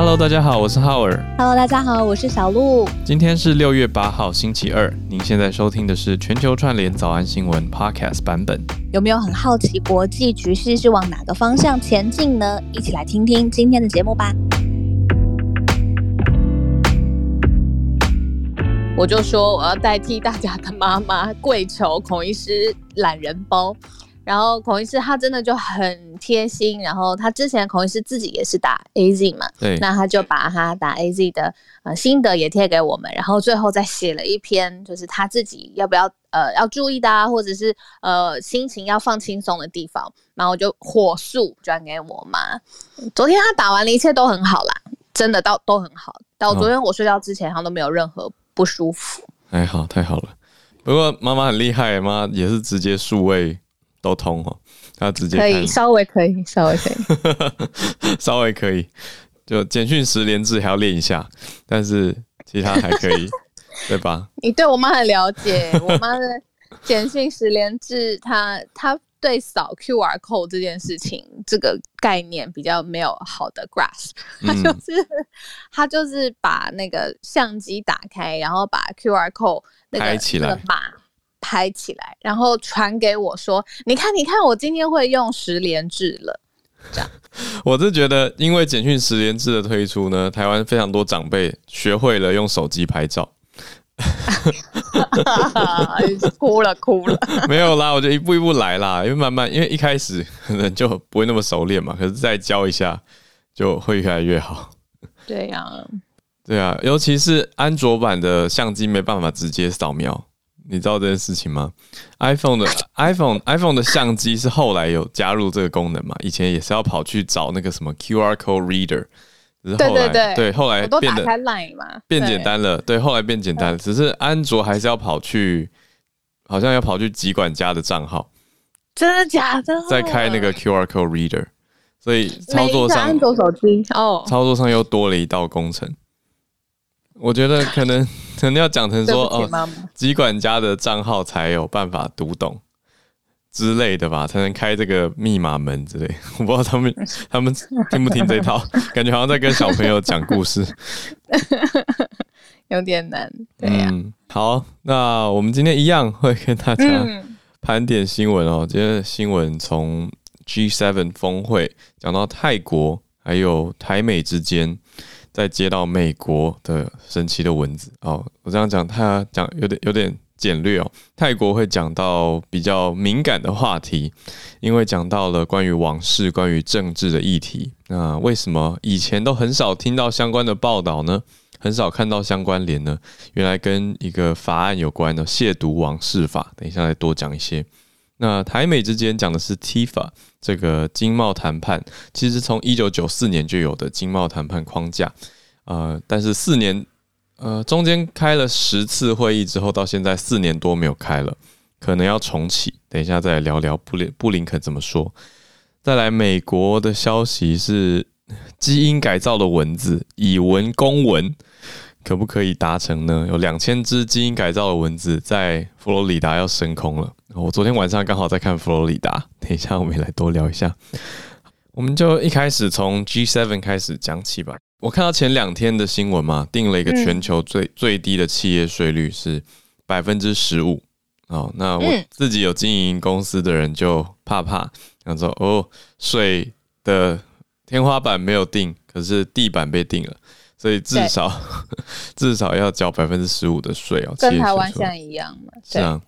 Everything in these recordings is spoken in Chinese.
Hello，大家好，我是浩尔。Hello，大家好，我是小鹿。今天是六月八号，星期二。您现在收听的是全球串联早安新闻 Podcast 版本。有没有很好奇国际局势是往哪个方向前进呢？一起来听听今天的节目吧。我就说我要代替大家的妈妈跪求孔医师懒人包。然后孔医师他真的就很贴心，然后他之前孔医师自己也是打 AZ 嘛，对，那他就把他打 AZ 的呃心得也贴给我们，然后最后再写了一篇，就是他自己要不要呃要注意的啊，或者是呃心情要放轻松的地方，然后我就火速转给我妈。昨天他打完了，一切都很好啦，真的到都很好，到昨天我睡觉之前他都没有任何不舒服。还好，太好了。不过妈妈很厉害，妈也是直接数位。都通哦，他直接可以稍微可以稍微可以 稍微可以，就简讯十连制还要练一下，但是其他还可以，对吧？你对我妈很了解，我妈的简讯十连制，她她对扫 QR code 这件事情这个概念比较没有好的 grasp，她就是她、嗯、就是把那个相机打开，然后把 QR code 那个拍起来。拍起来，然后传给我说：“你看，你看，我今天会用十连制了。”这样，我是觉得，因为简讯十连制的推出呢，台湾非常多长辈学会了用手机拍照。哭 了哭了，没有啦，我就一步一步来啦，因为慢慢，因为一开始可能就不会那么熟练嘛，可是再教一下就会越来越好。对呀、啊，对啊，尤其是安卓版的相机没办法直接扫描。你知道这件事情吗？iPhone 的 iPhone iPhone 的相机是后来有加入这个功能嘛？以前也是要跑去找那个什么 QR code reader，只是后来对，对，对，对后来变得变简单了。对，后来变简单了，只是安卓还是要跑去，好像要跑去集管家的账号，真的假的？再开那个 QR code reader，所以操作上安卓手机哦，操作上又多了一道工程。我觉得可能可能要讲成说哦，疾管家的账号才有办法读懂之类的吧，才能开这个密码门之类。我不知道他们 他们听不听这套，感觉好像在跟小朋友讲故事，有点难。对呀、啊嗯，好，那我们今天一样会跟大家盘点新闻哦。今天的新闻从 G7 峰会讲到泰国，还有台美之间。再接到美国的神奇的蚊子哦，我这样讲，他讲有点有点简略哦。泰国会讲到比较敏感的话题，因为讲到了关于往事、关于政治的议题。那为什么以前都很少听到相关的报道呢？很少看到相关联呢？原来跟一个法案有关的亵渎往事法。等一下再多讲一些。那台美之间讲的是 TIFA 这个经贸谈判，其实从一九九四年就有的经贸谈判框架，呃，但是四年，呃，中间开了十次会议之后，到现在四年多没有开了，可能要重启。等一下再聊聊布林布林肯怎么说。再来，美国的消息是基因改造的蚊子以文攻文。可不可以达成呢？有两千只基因改造的蚊子在佛罗里达要升空了。我昨天晚上刚好在看佛罗里达，等一下我们也来多聊一下。我们就一开始从 G7 开始讲起吧。我看到前两天的新闻嘛，定了一个全球最、嗯、最低的企业税率是百分之十五。哦，那我自己有经营公司的人就怕怕，想说哦，税的天花板没有定，可是地板被定了。所以至少 至少要交百分之十五的税哦，跟台湾现在一样嘛。是啊，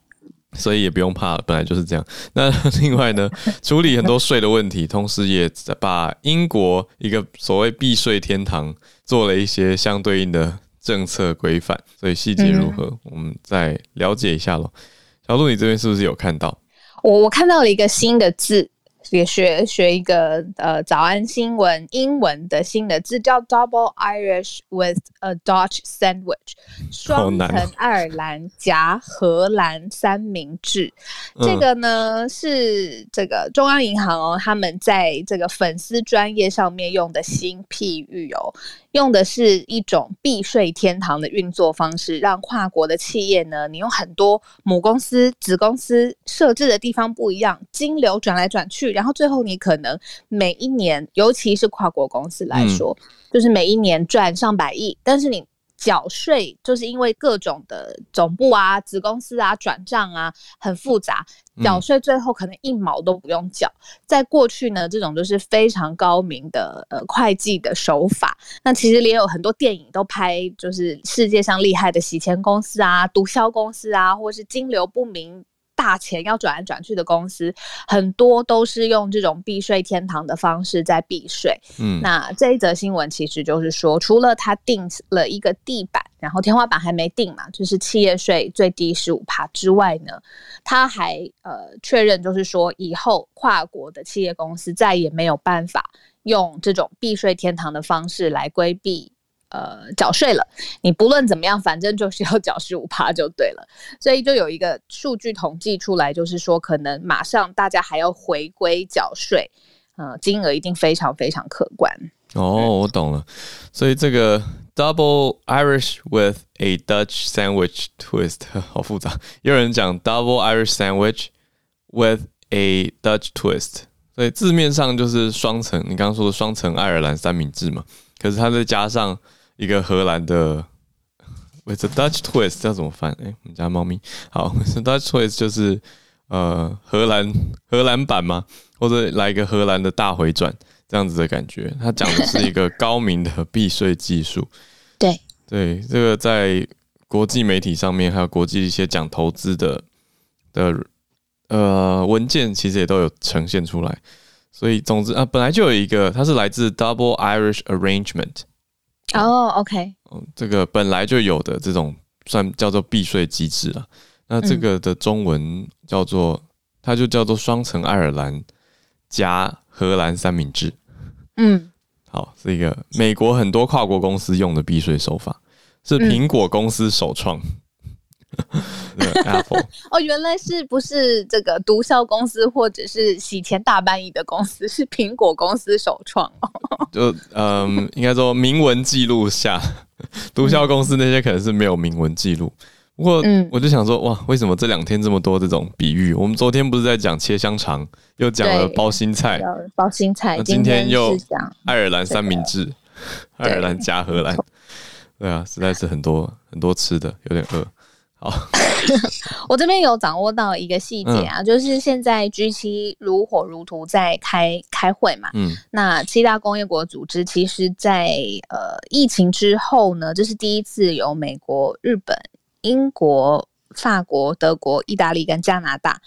所以也不用怕了，本来就是这样。那另外呢，处理很多税的问题，同时也把英国一个所谓避税天堂做了一些相对应的政策规范。所以细节如何，嗯、我们再了解一下喽。小鹿，你这边是不是有看到？我我看到了一个新的字。也学学一个呃早安新闻英文的新的字叫 Double Irish with a Dutch Sandwich，双层爱尔兰夹荷兰三明治。这个呢是这个中央银行哦，他们在这个粉丝专业上面用的新譬喻哦。用的是一种避税天堂的运作方式，让跨国的企业呢，你用很多母公司、子公司设置的地方不一样，金流转来转去，然后最后你可能每一年，尤其是跨国公司来说，嗯、就是每一年赚上百亿，但是你。缴税就是因为各种的总部啊、子公司啊、转账啊很复杂，缴税最后可能一毛都不用缴。嗯、在过去呢，这种就是非常高明的呃会计的手法。那其实也有很多电影都拍，就是世界上厉害的洗钱公司啊、毒枭公司啊，或是金流不明。大钱要转来转去的公司，很多都是用这种避税天堂的方式在避税。嗯，那这一则新闻其实就是说，除了他定了一个地板，然后天花板还没定嘛，就是企业税最低十五趴之外呢，他还呃确认，就是说以后跨国的企业公司再也没有办法用这种避税天堂的方式来规避。呃，缴税了，你不论怎么样，反正就是要缴十五趴就对了。所以就有一个数据统计出来，就是说可能马上大家还要回归缴税，呃，金额一定非常非常可观。哦，我懂了。所以这个 double Irish with a Dutch sandwich twist 好复杂。有人讲 double Irish sandwich with a Dutch twist，所以字面上就是双层，你刚刚说的双层爱尔兰三明治嘛。可是它再加上。一个荷兰的，with a Dutch twist 叫怎么翻？哎、欸，我们家猫咪好，with a Dutch twist 就是呃荷兰荷兰版吗？或者来一个荷兰的大回转这样子的感觉。它讲的是一个高明的避税技术。对对，这个在国际媒体上面，还有国际一些讲投资的的呃文件，其实也都有呈现出来。所以总之啊，本来就有一个，它是来自 Double Irish Arrangement。哦、oh，OK，嗯，这个本来就有的这种算叫做避税机制了。那这个的中文叫做，嗯、它就叫做双层爱尔兰加荷兰三明治。嗯，好，是一个美国很多跨国公司用的避税手法，是苹果公司首创。嗯 Apple 哦，原来是不是这个毒枭公司或者是洗钱大搬运的公司，是苹果公司首创哦。就嗯，应该说明文记录下，毒枭公司那些可能是没有明文记录。不过，我就想说，哇，为什么这两天这么多这种比喻？我们昨天不是在讲切香肠，又讲了包心菜，包心菜。今天又讲爱尔兰三明治，爱尔兰加荷兰。对啊，实在是很多很多吃的，有点饿。好，我这边有掌握到一个细节啊，嗯、就是现在 G7 如火如荼在开开会嘛。嗯，那七大工业国组织其实在呃疫情之后呢，这是第一次有美国、日本、英国、法国、德国、意大利跟加拿大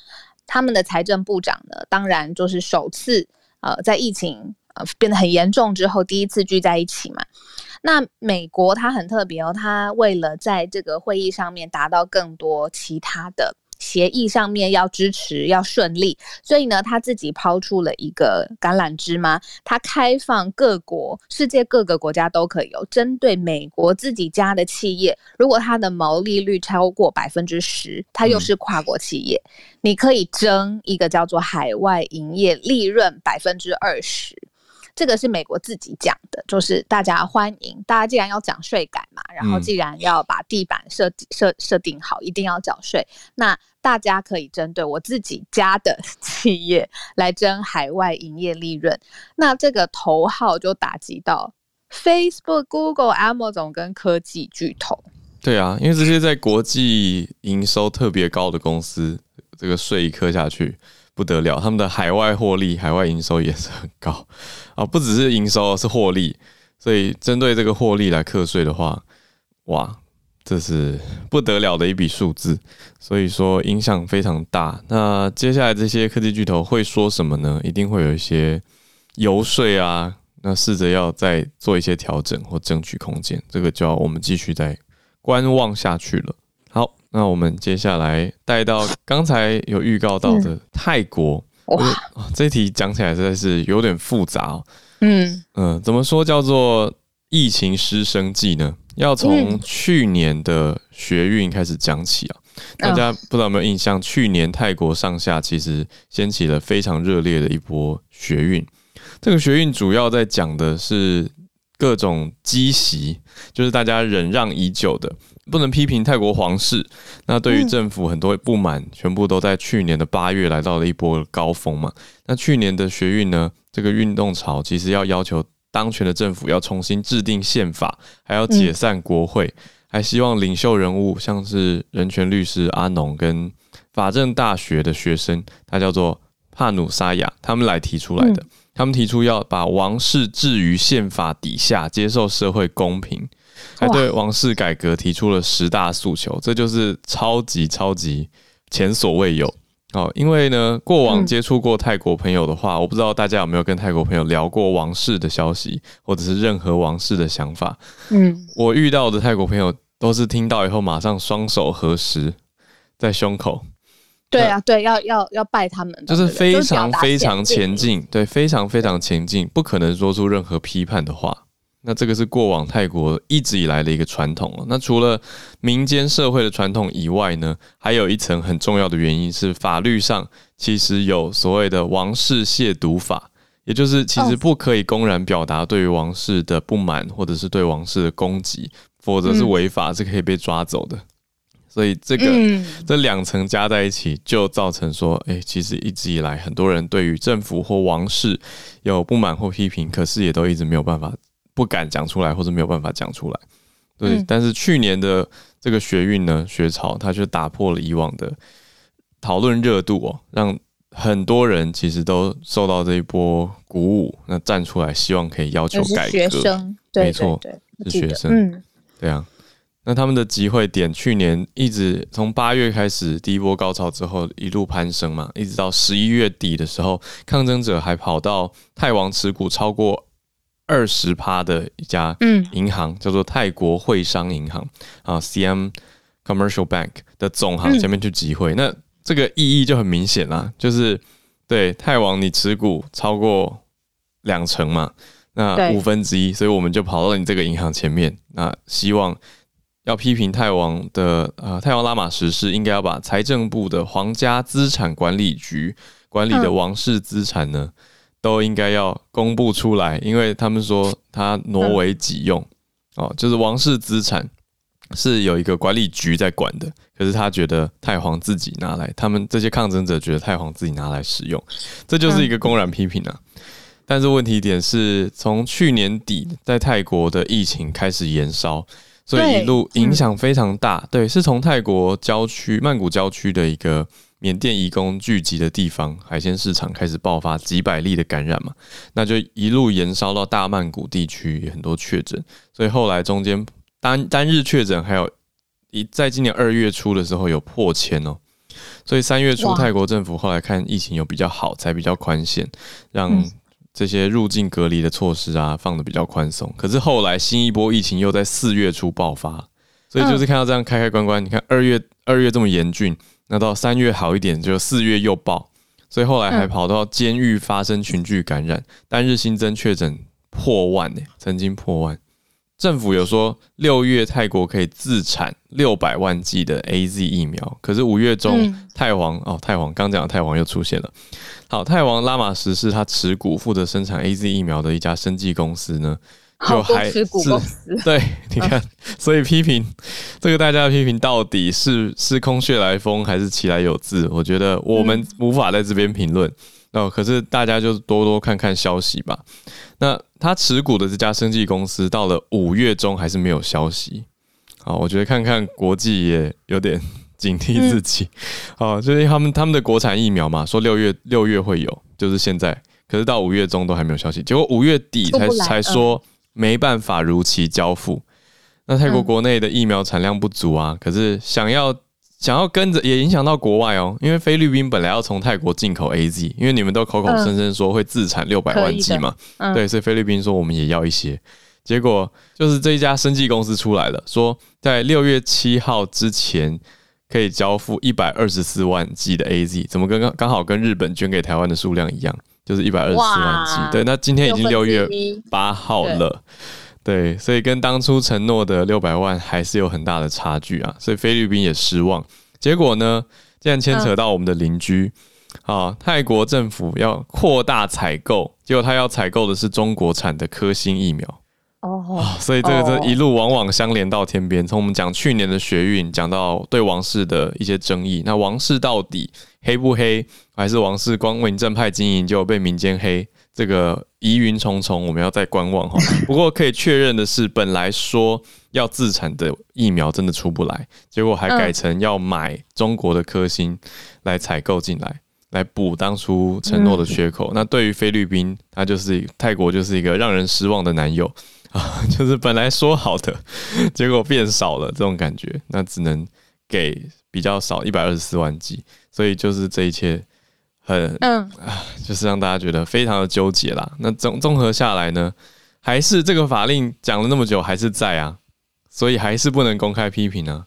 他们的财政部长呢，当然就是首次呃在疫情呃变得很严重之后，第一次聚在一起嘛。那美国它很特别哦，它为了在这个会议上面达到更多其他的协议上面要支持要顺利，所以呢，他自己抛出了一个橄榄枝嘛，他开放各国世界各个国家都可以有针对美国自己家的企业，如果它的毛利率超过百分之十，它又是跨国企业，嗯、你可以征一个叫做海外营业利润百分之二十。这个是美国自己讲的，就是大家欢迎，大家既然要讲税改嘛，然后既然要把地板设设设定好，一定要缴税，那大家可以针对我自己家的 企业来征海外营业利润，那这个头号就打击到 Facebook、Google、Amazon 跟科技巨头。对啊，因为这些在国际营收特别高的公司，这个税一磕下去。不得了，他们的海外获利、海外营收也是很高啊，不只是营收，是获利。所以针对这个获利来课税的话，哇，这是不得了的一笔数字。所以说影响非常大。那接下来这些科技巨头会说什么呢？一定会有一些游说啊，那试着要再做一些调整或争取空间。这个就要我们继续再观望下去了。那我们接下来带到刚才有预告到的泰国，嗯、哇，这题讲起来实在是有点复杂哦。嗯嗯，怎么说叫做疫情师生记呢？要从去年的学运开始讲起啊。大家不知道有没有印象？去年泰国上下其实掀起了非常热烈的一波学运。这个学运主要在讲的是各种积习，就是大家忍让已久的。不能批评泰国皇室。那对于政府很多不满，嗯、全部都在去年的八月来到了一波高峰嘛。那去年的学运呢，这个运动潮其实要要求当权的政府要重新制定宪法，还要解散国会，嗯、还希望领袖人物像是人权律师阿农跟法政大学的学生，他叫做帕努沙雅，他们来提出来的。嗯他们提出要把王室置于宪法底下，接受社会公平，还对王室改革提出了十大诉求，这就是超级超级前所未有哦。因为呢，过往接触过泰国朋友的话，我不知道大家有没有跟泰国朋友聊过王室的消息，或者是任何王室的想法。嗯，我遇到的泰国朋友都是听到以后马上双手合十在胸口。对啊，对，要要要拜他们，就是非常非常前进，对，非常非常前进，不可能说出任何批判的话。那这个是过往泰国一直以来的一个传统了。那除了民间社会的传统以外呢，还有一层很重要的原因是法律上其实有所谓的王室亵渎法，也就是其实不可以公然表达对于王室的不满或者是对王室的攻击，否则是违法，是可以被抓走的。所以这个、嗯、这两层加在一起，就造成说，哎、欸，其实一直以来很多人对于政府或王室有不满或批评，可是也都一直没有办法、不敢讲出来，或者没有办法讲出来。对，嗯、但是去年的这个学运呢，学潮，它就打破了以往的讨论热度哦，让很多人其实都受到这一波鼓舞，那站出来希望可以要求改革。学生，没错，是学生，嗯，对啊。那他们的集会点去年一直从八月开始第一波高潮之后一路攀升嘛，一直到十一月底的时候，抗争者还跑到泰王持股超过二十趴的一家银行，嗯、叫做泰国汇商银行啊 （Siam Commercial Bank） 的总行前面去集会。嗯、那这个意义就很明显啦，就是对泰王你持股超过两成嘛，那五分之一，所以我们就跑到你这个银行前面，那希望。要批评泰王的呃，泰王拉玛十世应该要把财政部的皇家资产管理局管理的王室资产呢，都应该要公布出来，因为他们说他挪为己用哦，就是王室资产是有一个管理局在管的，可是他觉得太皇自己拿来，他们这些抗争者觉得太皇自己拿来使用，这就是一个公然批评啊。但是问题点是从去年底在泰国的疫情开始延烧。所以一路影响非常大，对，是从泰国郊区曼谷郊区的一个缅甸移工聚集的地方，海鲜市场开始爆发几百例的感染嘛，那就一路延烧到大曼谷地区，也很多确诊，所以后来中间单单日确诊还有一在今年二月初的时候有破千哦，所以三月初泰国政府后来看疫情有比较好，才比较宽限，让。嗯这些入境隔离的措施啊，放的比较宽松。可是后来新一波疫情又在四月初爆发，所以就是看到这样开开关关。你看二月二月这么严峻，那到三月好一点，就四月又爆，所以后来还跑到监狱发生群聚感染，单日新增确诊破万呢，曾经破万。政府有说六月泰国可以自产六百万剂的 AZ 疫苗，可是五月中泰皇哦，泰皇刚讲的泰皇又出现了。好，泰王拉玛什是他持股负责生产 AZ 疫苗的一家生技公司呢，就还是 对，你看，所以批评这个大家的批评到底是是空穴来风还是其来有自？我觉得我们无法在这边评论。哦，可是大家就多多看看消息吧。那他持股的这家生技公司到了五月中还是没有消息。好，我觉得看看国际也有点。警惕自己，哦，就是他们他们的国产疫苗嘛，说六月六月会有，就是现在，可是到五月中都还没有消息，结果五月底才才说没办法如期交付。那泰国国内的疫苗产量不足啊，可是想要想要跟着也影响到国外哦，因为菲律宾本来要从泰国进口 AZ，因为你们都口口声声说会自产六百万剂嘛，对，所以菲律宾说我们也要一些，结果就是这一家生技公司出来了，说在六月七号之前。可以交付一百二十四万剂的 AZ，怎么跟刚刚好跟日本捐给台湾的数量一样，就是一百二十四万剂。对，那今天已经六月八号了，对，所以跟当初承诺的六百万还是有很大的差距啊，所以菲律宾也失望。结果呢，竟然牵扯到我们的邻居啊，泰国政府要扩大采购，结果他要采购的是中国产的科兴疫苗。哦，哦，所以这个这一路往往相连到天边。从我们讲去年的学运，讲到对王室的一些争议，那王室到底黑不黑，还是王室光明正派经营就被民间黑？这个疑云重重，我们要再观望哈。不过可以确认的是，本来说要自产的疫苗真的出不来，结果还改成要买中国的科兴来采购进来。来补当初承诺的缺口。嗯、那对于菲律宾，他就是泰国，就是一个让人失望的男友啊，就是本来说好的，结果变少了这种感觉。那只能给比较少一百二十四万剂，所以就是这一切很嗯啊，就是让大家觉得非常的纠结啦。那综综合下来呢，还是这个法令讲了那么久还是在啊，所以还是不能公开批评啊。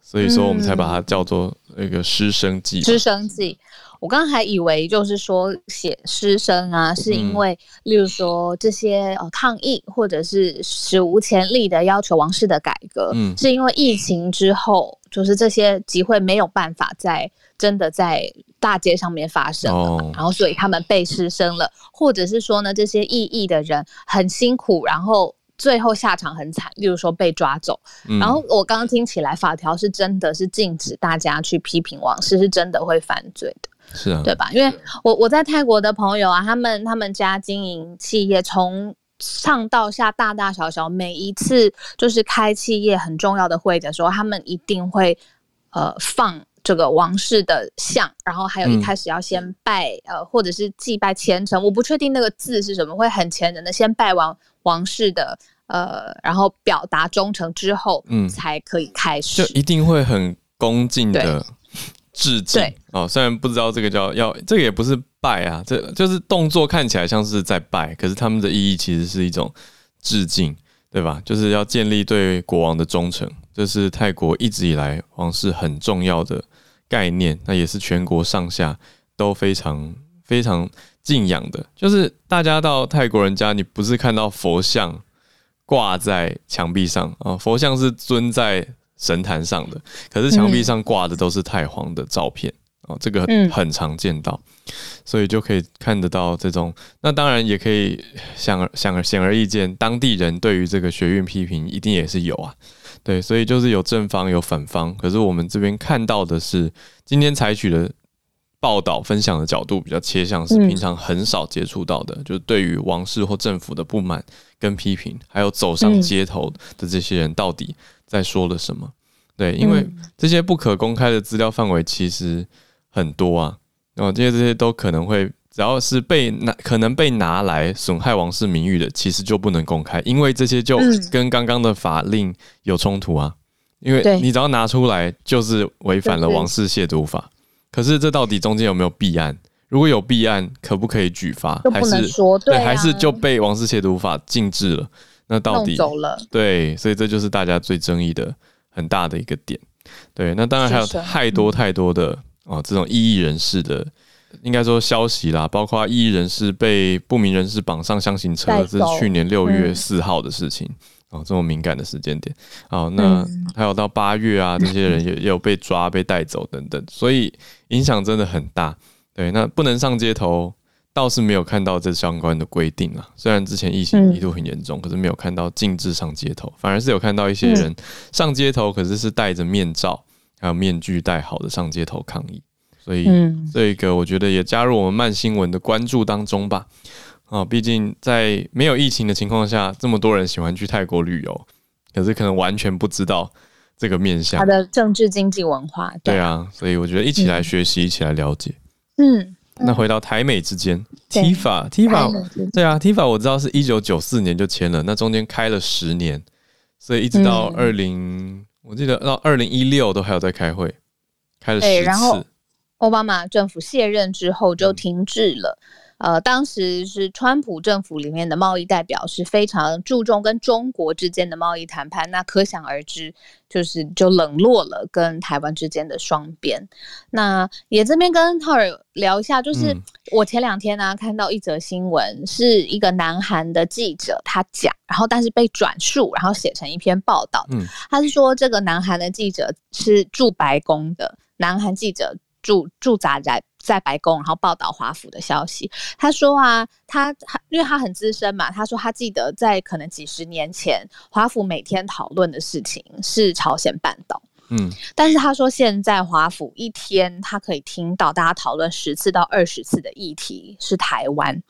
所以说我们才把它叫做那个师生记。师生记。我刚刚还以为就是说写师生啊，是因为例如说这些呃抗议或者是史无前例的要求王室的改革，嗯，是因为疫情之后，就是这些集会没有办法在真的在大街上面发生了，哦，然后所以他们被失声了，或者是说呢，这些异议的人很辛苦，然后最后下场很惨，例如说被抓走。嗯，然后我刚刚听起来法条是真的是禁止大家去批评王室，是真的会犯罪的。是啊，对吧？因为我我在泰国的朋友啊，他们他们家经营企业，从上到下大大小小，每一次就是开企业很重要的会的时候，他们一定会呃放这个王室的像，然后还有一开始要先拜、嗯、呃或者是祭拜虔诚，我不确定那个字是什么，会很虔诚的先拜完王室的呃，然后表达忠诚之后，嗯，才可以开始，就一定会很恭敬的。致敬。哦，虽然不知道这个叫要，这个也不是拜啊，这就是动作看起来像是在拜，可是他们的意义其实是一种致敬，对吧？就是要建立对国王的忠诚，这是泰国一直以来皇室很重要的概念，那也是全国上下都非常非常敬仰的。就是大家到泰国人家，你不是看到佛像挂在墙壁上啊，佛像是尊在。神坛上的，可是墙壁上挂的都是太皇的照片哦，这个很常见到，所以就可以看得到这种。那当然也可以想想显而易见，当地人对于这个学运批评一定也是有啊，对，所以就是有正方有反方。可是我们这边看到的是，今天采取的报道分享的角度比较切向是平常很少接触到的，就是对于王室或政府的不满跟批评，还有走上街头的这些人到底。在说了什么？对，因为这些不可公开的资料范围其实很多啊，然后这些这些都可能会，只要是被拿可能被拿来损害王室名誉的，其实就不能公开，因为这些就跟刚刚的法令有冲突啊。因为你只要拿出来，就是违反了王室亵渎法。可是这到底中间有没有弊案？如果有弊案，可不可以举发？还是对，还是就被王室亵渎法禁制了？那到底走了对，所以这就是大家最争议的很大的一个点。对，那当然还有太多太多的哦，这种异议人士的，应该说消息啦，包括异议人士被不明人士绑上箱型车，这是去年六月四号的事情哦，这么敏感的时间点。哦，那还有到八月啊，这些人也 也有被抓、被带走等等，所以影响真的很大。对，那不能上街头。倒是没有看到这相关的规定啊，虽然之前疫情一度很严重，嗯，可是没有看到禁止上街头，反而是有看到一些人上街头，可是是戴着面罩，还有面具戴好的上街头抗议。所以这个我觉得也加入我们慢新闻的关注当中吧。啊，毕竟在没有疫情的情况下，这么多人喜欢去泰国旅游，可是可能完全不知道这个面向，它的政治经济文化。对啊，所以我觉得一起来学习，一起来了解。嗯。那回到台美之间，TIFA，TIFA，对啊，TIFA 我知道是一九九四年就签了，那中间开了十年，所以一直到二零、嗯，我记得到二零一六都还有在开会，开了十次。然后奥巴马政府卸任之后就停滞了。嗯呃，当时是川普政府里面的贸易代表是非常注重跟中国之间的贸易谈判，那可想而知，就是就冷落了跟台湾之间的双边。那也这边跟浩尔聊一下，就是我前两天呢、啊、看到一则新闻，是一个南韩的记者他讲，然后但是被转述，然后写成一篇报道。嗯，他是说这个南韩的记者是驻白宫的南韩记者。驻驻扎在在白宫，然后报道华府的消息。他说啊，他他因为他很资深嘛，他说他记得在可能几十年前，华府每天讨论的事情是朝鲜半岛。嗯，但是他说现在华府一天他可以听到大家讨论十次到二十次的议题是台湾。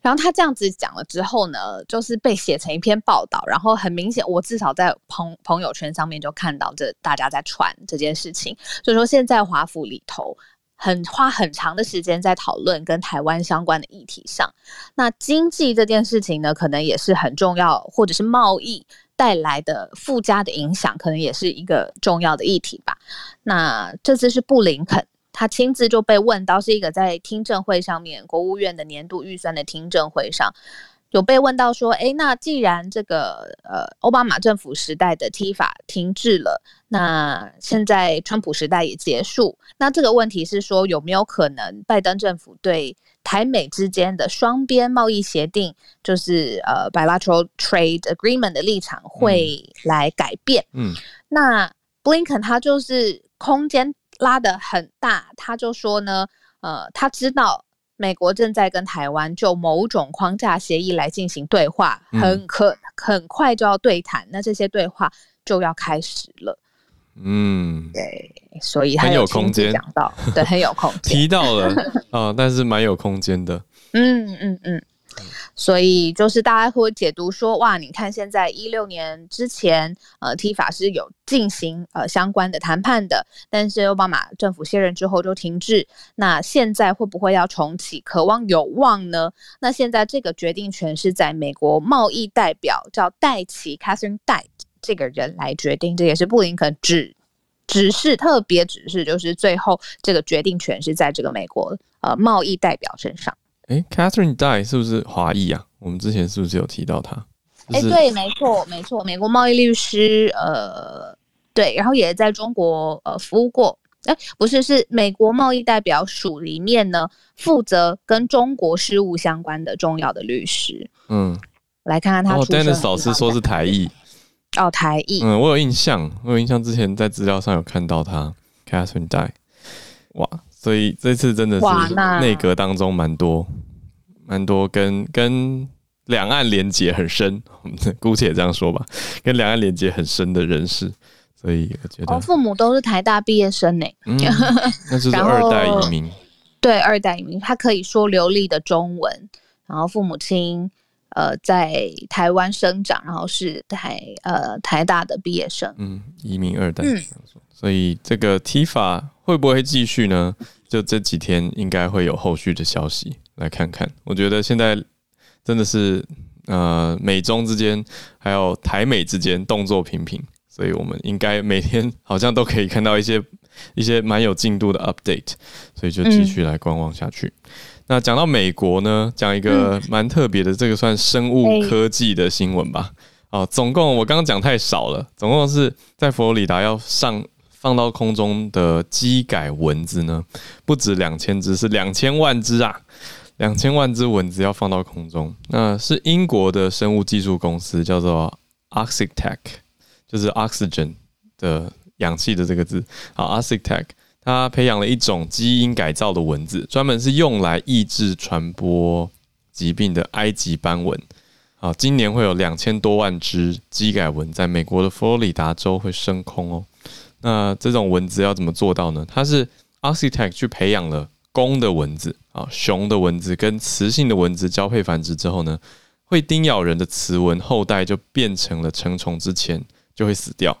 然后他这样子讲了之后呢，就是被写成一篇报道，然后很明显，我至少在朋朋友圈上面就看到这大家在传这件事情，所以说现在华府里头。很花很长的时间在讨论跟台湾相关的议题上，那经济这件事情呢，可能也是很重要，或者是贸易带来的附加的影响，可能也是一个重要的议题吧。那这次是布林肯，他亲自就被问到，是一个在听证会上面，国务院的年度预算的听证会上。有被问到说，哎，那既然这个呃奥巴马政府时代的 TIFA 停滞了，那现在川普时代也结束，那这个问题是说有没有可能拜登政府对台美之间的双边贸易协定，就是呃 bilateral trade agreement 的立场会来改变？嗯，那布林肯他就是空间拉得很大，他就说呢，呃，他知道。美国正在跟台湾就某种框架协议来进行对话，很可很快就要对谈，那这些对话就要开始了。嗯，对，所以很有空间讲到，对，很有空间 提到了啊，但是蛮有空间的。嗯嗯嗯。所以就是大家会解读说，哇，你看现在一六年之前，呃，T 法是有进行呃相关的谈判的，但是奥巴马政府卸任之后就停滞。那现在会不会要重启？渴望有望呢？那现在这个决定权是在美国贸易代表叫戴琪 Catherine 戴这个人来决定，这也是布林肯指指示特别指示，就是最后这个决定权是在这个美国呃贸易代表身上。哎，Catherine Dai 是不是华裔啊？我们之前是不是有提到他？哎、就是，对，没错，没错，美国贸易律师，呃，对，然后也在中国呃服务过。哎，不是，是美国贸易代表署里面呢，负责跟中国事务相关的重要的律师。嗯，来看看他。哦，Dennis 老师说是台裔。哦，台裔。嗯，我有印象，我有印象，之前在资料上有看到他 Catherine Dai。哇。所以这次真的是内阁当中蛮多蛮多跟跟两岸连结很深，我 们姑且这样说吧，跟两岸连结很深的人士，所以我觉得，我父母都是台大毕业生呢，嗯，那就是二代移民，对，二代移民，他可以说流利的中文，然后父母亲呃在台湾生长，然后是台呃台大的毕业生，嗯，移民二代，嗯。所以这个 TIFA 会不会继续呢？就这几天应该会有后续的消息，来看看。我觉得现在真的是呃美中之间还有台美之间动作频频，所以我们应该每天好像都可以看到一些一些蛮有进度的 update，所以就继续来观望下去。嗯、那讲到美国呢，讲一个蛮特别的，这个算生物科技的新闻吧。哦，总共我刚刚讲太少了，总共是在佛罗里达要上。放到空中的基改蚊子呢，不止两千只，是两千万只啊！两千万只蚊子要放到空中，那是英国的生物技术公司叫做 Oxitec，就是 oxygen 的氧气的这个字。好，Oxitec，它培养了一种基因改造的蚊子，专门是用来抑制传播疾病的埃及斑蚊。好，今年会有两千多万只基改蚊在美国的佛罗里达州会升空哦。那这种蚊子要怎么做到呢？它是 Oxitec 去培养了公的蚊子啊，雄的蚊子跟雌性的蚊子交配繁殖之后呢，会叮咬人的雌蚊后代就变成了成虫之前就会死掉，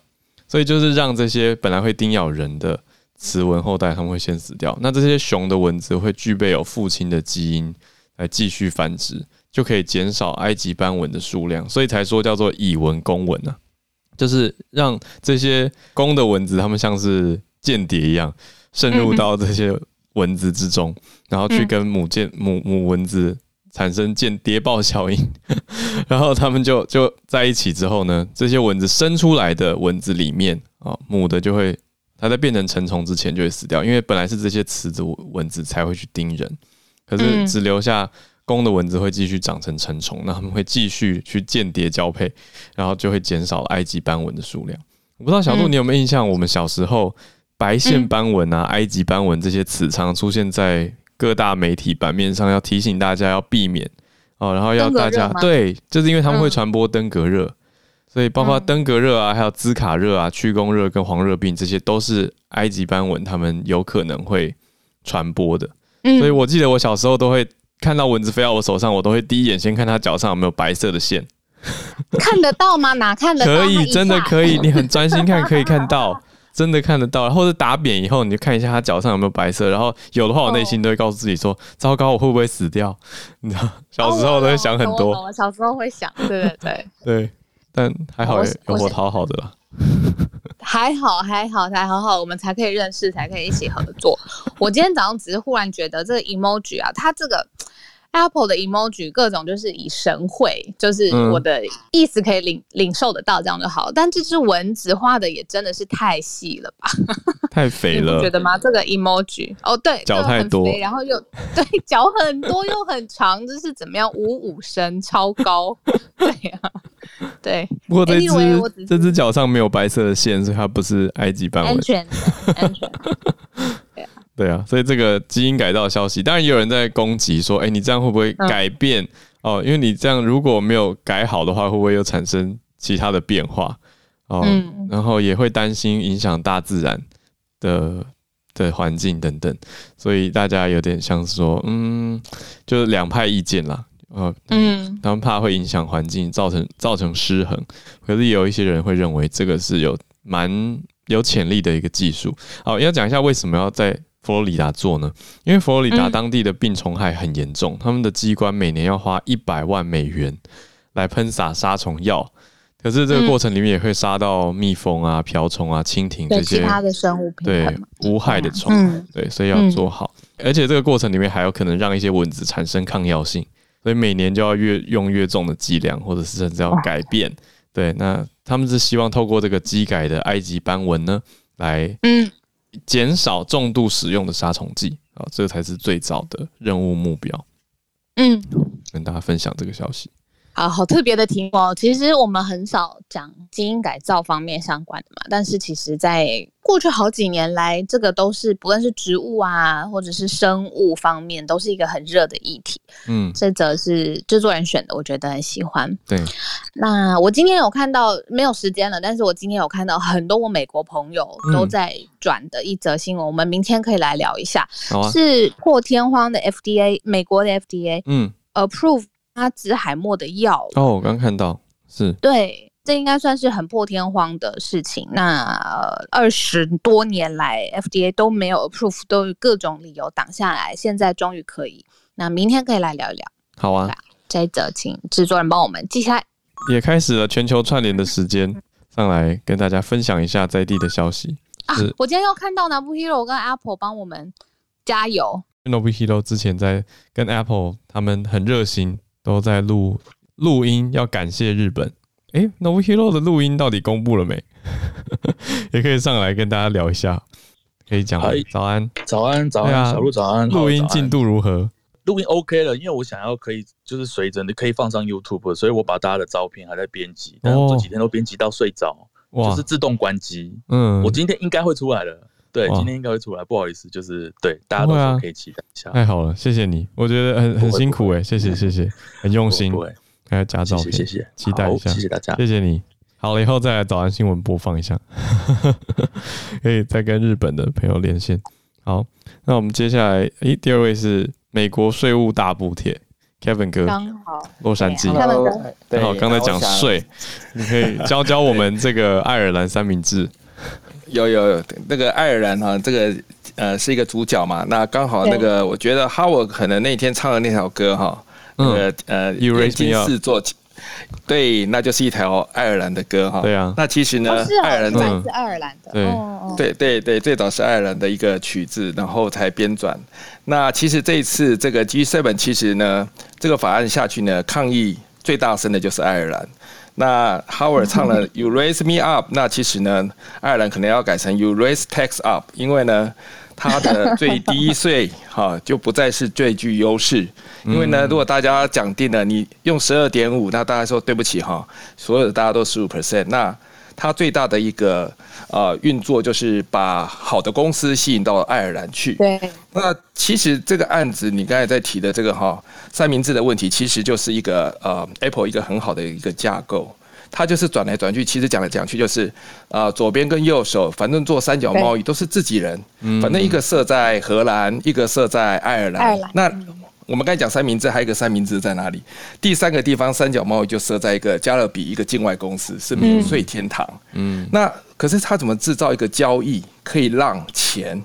所以就是让这些本来会叮咬人的雌蚊后代他们会先死掉，那这些雄的蚊子会具备有父亲的基因来继续繁殖，就可以减少埃及斑蚊的数量，所以才说叫做以蚊攻蚊啊。就是让这些公的蚊子，它们像是间谍一样，渗入到这些蚊子之中，然后去跟母间母母蚊子产生间谍报效应，然后它们就就在一起之后呢，这些蚊子生出来的蚊子里面啊，母的就会它在变成成虫之前就会死掉，因为本来是这些雌的蚊子才会去叮人，可是只留下。公的蚊子会继续长成成虫，那他们会继续去间谍交配，然后就会减少埃及斑蚊的数量。我不知道小杜你有没有印象？我们小时候白线斑纹啊、埃及斑纹这些词常出现在各大媒体版面上，要提醒大家要避免哦，然后要大家对，就是因为他们会传播登革热，所以包括登革热啊，还有兹卡热啊、曲弓热跟黄热病，这些都是埃及斑纹，他们有可能会传播的。所以我记得我小时候都会看到蚊子飞到我手上，我都会第一眼先看它脚上有没有白色的线。看得到吗？哪看得到？可以，真的可以。你很专心看，可以看到，真的看得到。或者打扁以后，你就看一下它脚上有没有白色。然后有的话，我内心都会告诉自己说：“糟糕，我会不会死掉？” 你知道，小时候都会想很多。我小时候会想，对对对对。但还好有我讨好的啦。还好还好才好好，我们才可以认识，才可以一起合作。我今天早上只是忽然觉得这个 emoji 啊，它这个。Apple 的 emoji 各种就是以神会，就是我的意思可以领、嗯、领受得到，这样就好。但这只蚊子画的也真的是太细了吧？太肥了，觉得吗？这个 emoji 哦，对，脚太多，然后又对脚很多又很长，这是怎么样？五五身超高，对呀、啊，对。不过这只、这只脚上没有白色的线，所以它不是埃及斑纹。安全的，安全的。对啊，所以这个基因改造消息，当然也有人在攻击说，哎，你这样会不会改变、嗯、哦？因为你这样如果没有改好的话，会不会又产生其他的变化？哦，嗯、然后也会担心影响大自然的的环境等等，所以大家有点像是说，嗯，就是两派意见啦，呃，嗯，他们怕会影响环境，造成造成失衡。可是有一些人会认为这个是有蛮有潜力的一个技术。好，要讲一下为什么要在。佛罗里达做呢？因为佛罗里达当地的病虫害很严重，嗯、他们的机关每年要花一百万美元来喷洒杀虫药。可是这个过程里面也会杀到蜜蜂啊、瓢虫啊、蜻蜓这些其他的生物，对无害的虫，嗯、对，所以要做好。嗯、而且这个过程里面还有可能让一些蚊子产生抗药性，所以每年就要越用越重的剂量，或者是甚至要改变。对，那他们是希望透过这个机改的埃及斑纹呢，来嗯。减少重度使用的杀虫剂啊，这个才是最早的任务目标。嗯，跟大家分享这个消息。好好特别的题目哦，其实我们很少讲基因改造方面相关的嘛，但是其实在过去好几年来，这个都是不论是植物啊，或者是生物方面，都是一个很热的议题。嗯，这则是制作人选的，我觉得很喜欢。对，那我今天有看到，没有时间了，但是我今天有看到很多我美国朋友都在转的一则新闻，嗯、我们明天可以来聊一下。啊，是破天荒的 FDA，美国的 FDA，嗯，approve。阿兹海默的药哦，我刚看到是对，这应该算是很破天荒的事情。那二十多年来，FDA 都没有 approve，都有各种理由挡下来，现在终于可以。那明天可以来聊一聊。好啊，这一则请制作人帮我们记下来。也开始了全球串联的时间，上来跟大家分享一下在地的消息。啊，我今天又看到 n o b u Hero 跟 Apple 帮我们加油。n o b u Hero 之前在跟 Apple 他们很热心。都在录录音，要感谢日本。哎、欸，Nobuhiro 的录音到底公布了没？也可以上来跟大家聊一下，可以讲。早安，早安，早安，啊、小鹿早安。录音进度如何？录音 OK 了，因为我想要可以就是随着你可以放上 YouTube，所以我把大家的照片还在编辑，但这几天都编辑到睡着，哦、就是自动关机。嗯，我今天应该会出来了。对，今天应该会出来，不好意思，就是对大家都说可以期待一下。太好了，谢谢你，我觉得很很辛苦哎，谢谢谢谢，很用心，还要加照片，谢谢，期待一下，谢谢大家，谢谢你。好了，以后再来早安新闻播放一下，可以再跟日本的朋友连线。好，那我们接下来，诶，第二位是美国税务大补贴，Kevin 哥，刚好，洛杉矶，刚好刚才讲税，你可以教教我们这个爱尔兰三明治。有有有，那个爱尔兰哈，这个呃是一个主角嘛。那刚好那个，我觉得 Howard 可能那天唱的那首歌哈，那个呃，眼睛是做，对，那就是一条爱尔兰的歌哈。对啊。那其实呢，爱尔兰的，是爱尔兰的。对对对，最早是爱尔兰的一个曲子，然后才编转。那其实这一次这个 G7 其实呢，这个法案下去呢，抗议最大声的就是爱尔兰。那 Howard 唱了 You Raise Me Up，那其实呢，爱尔兰可能要改成 You Raise Tax Up，因为呢，它的最低税哈就不再是最具优势。因为呢，如果大家讲定了，你用十二点五，那大家说对不起哈，所有的大家都十五 percent，那它最大的一个呃运作就是把好的公司吸引到爱尔兰去。对。那其实这个案子，你刚才在提的这个哈三明治的问题，其实就是一个呃 Apple 一个很好的一个架构。它就是转来转去，其实讲来讲去就是，呃，左边跟右手，反正做三角贸易都是自己人，反正一个设在荷兰，一个设在爱尔兰。那我们刚才讲三明治，还有一个三明治在哪里？第三个地方三角贸易就设在一个加勒比一个境外公司，是免税天堂。嗯，那可是他怎么制造一个交易，可以让钱？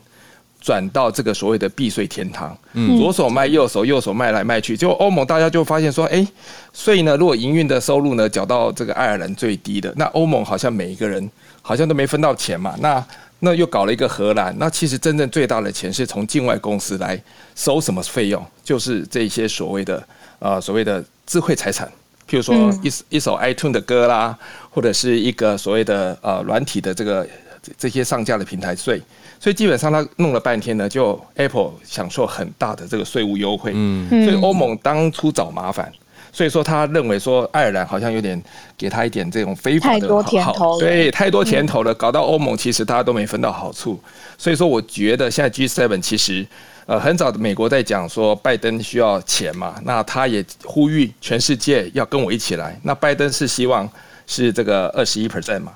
转到这个所谓的避税天堂，嗯左手卖右手，右手卖来卖去，就欧盟大家就发现说，哎，税呢，如果营运的收入呢缴到这个爱尔兰最低的，那欧盟好像每一个人好像都没分到钱嘛，那那又搞了一个荷兰，那其实真正最大的钱是从境外公司来收什么费用，就是这些所谓的呃所谓的智慧财产，譬如说一一首 iTunes 的歌啦，或者是一个所谓的呃软体的这个这些上架的平台税。所以基本上他弄了半天呢，就 Apple 享受很大的这个税务优惠。嗯，所以欧盟当初找麻烦，所以说他认为说爱尔兰好像有点给他一点这种非法的太多甜头，对，太多甜头了，搞到欧盟其实大家都没分到好处。所以说我觉得现在 G7 其实呃很早的美国在讲说拜登需要钱嘛，那他也呼吁全世界要跟我一起来。那拜登是希望是这个二十一 percent 嘛，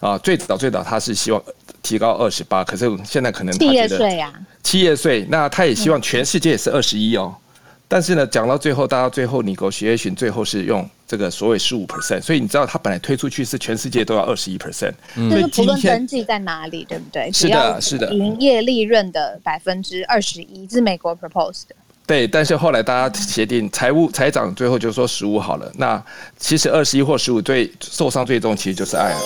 啊，最早最早他是希望。提高二十八，可是现在可能他觉得企业税呀，企业税，那他也希望全世界也是二十一哦。但是呢，讲到最后，大家最后 negotiation 最后是用这个所谓十五 percent，所以你知道它本来推出去是全世界都要二十一 percent，就是不论登记在哪里，对不对？是的，是的，营业利润的百分之二十一是美国 proposed 的。对，但是后来大家协定，财务财长最后就说十五好了。那其实二十一或十五最受伤最重，其实就是爱尔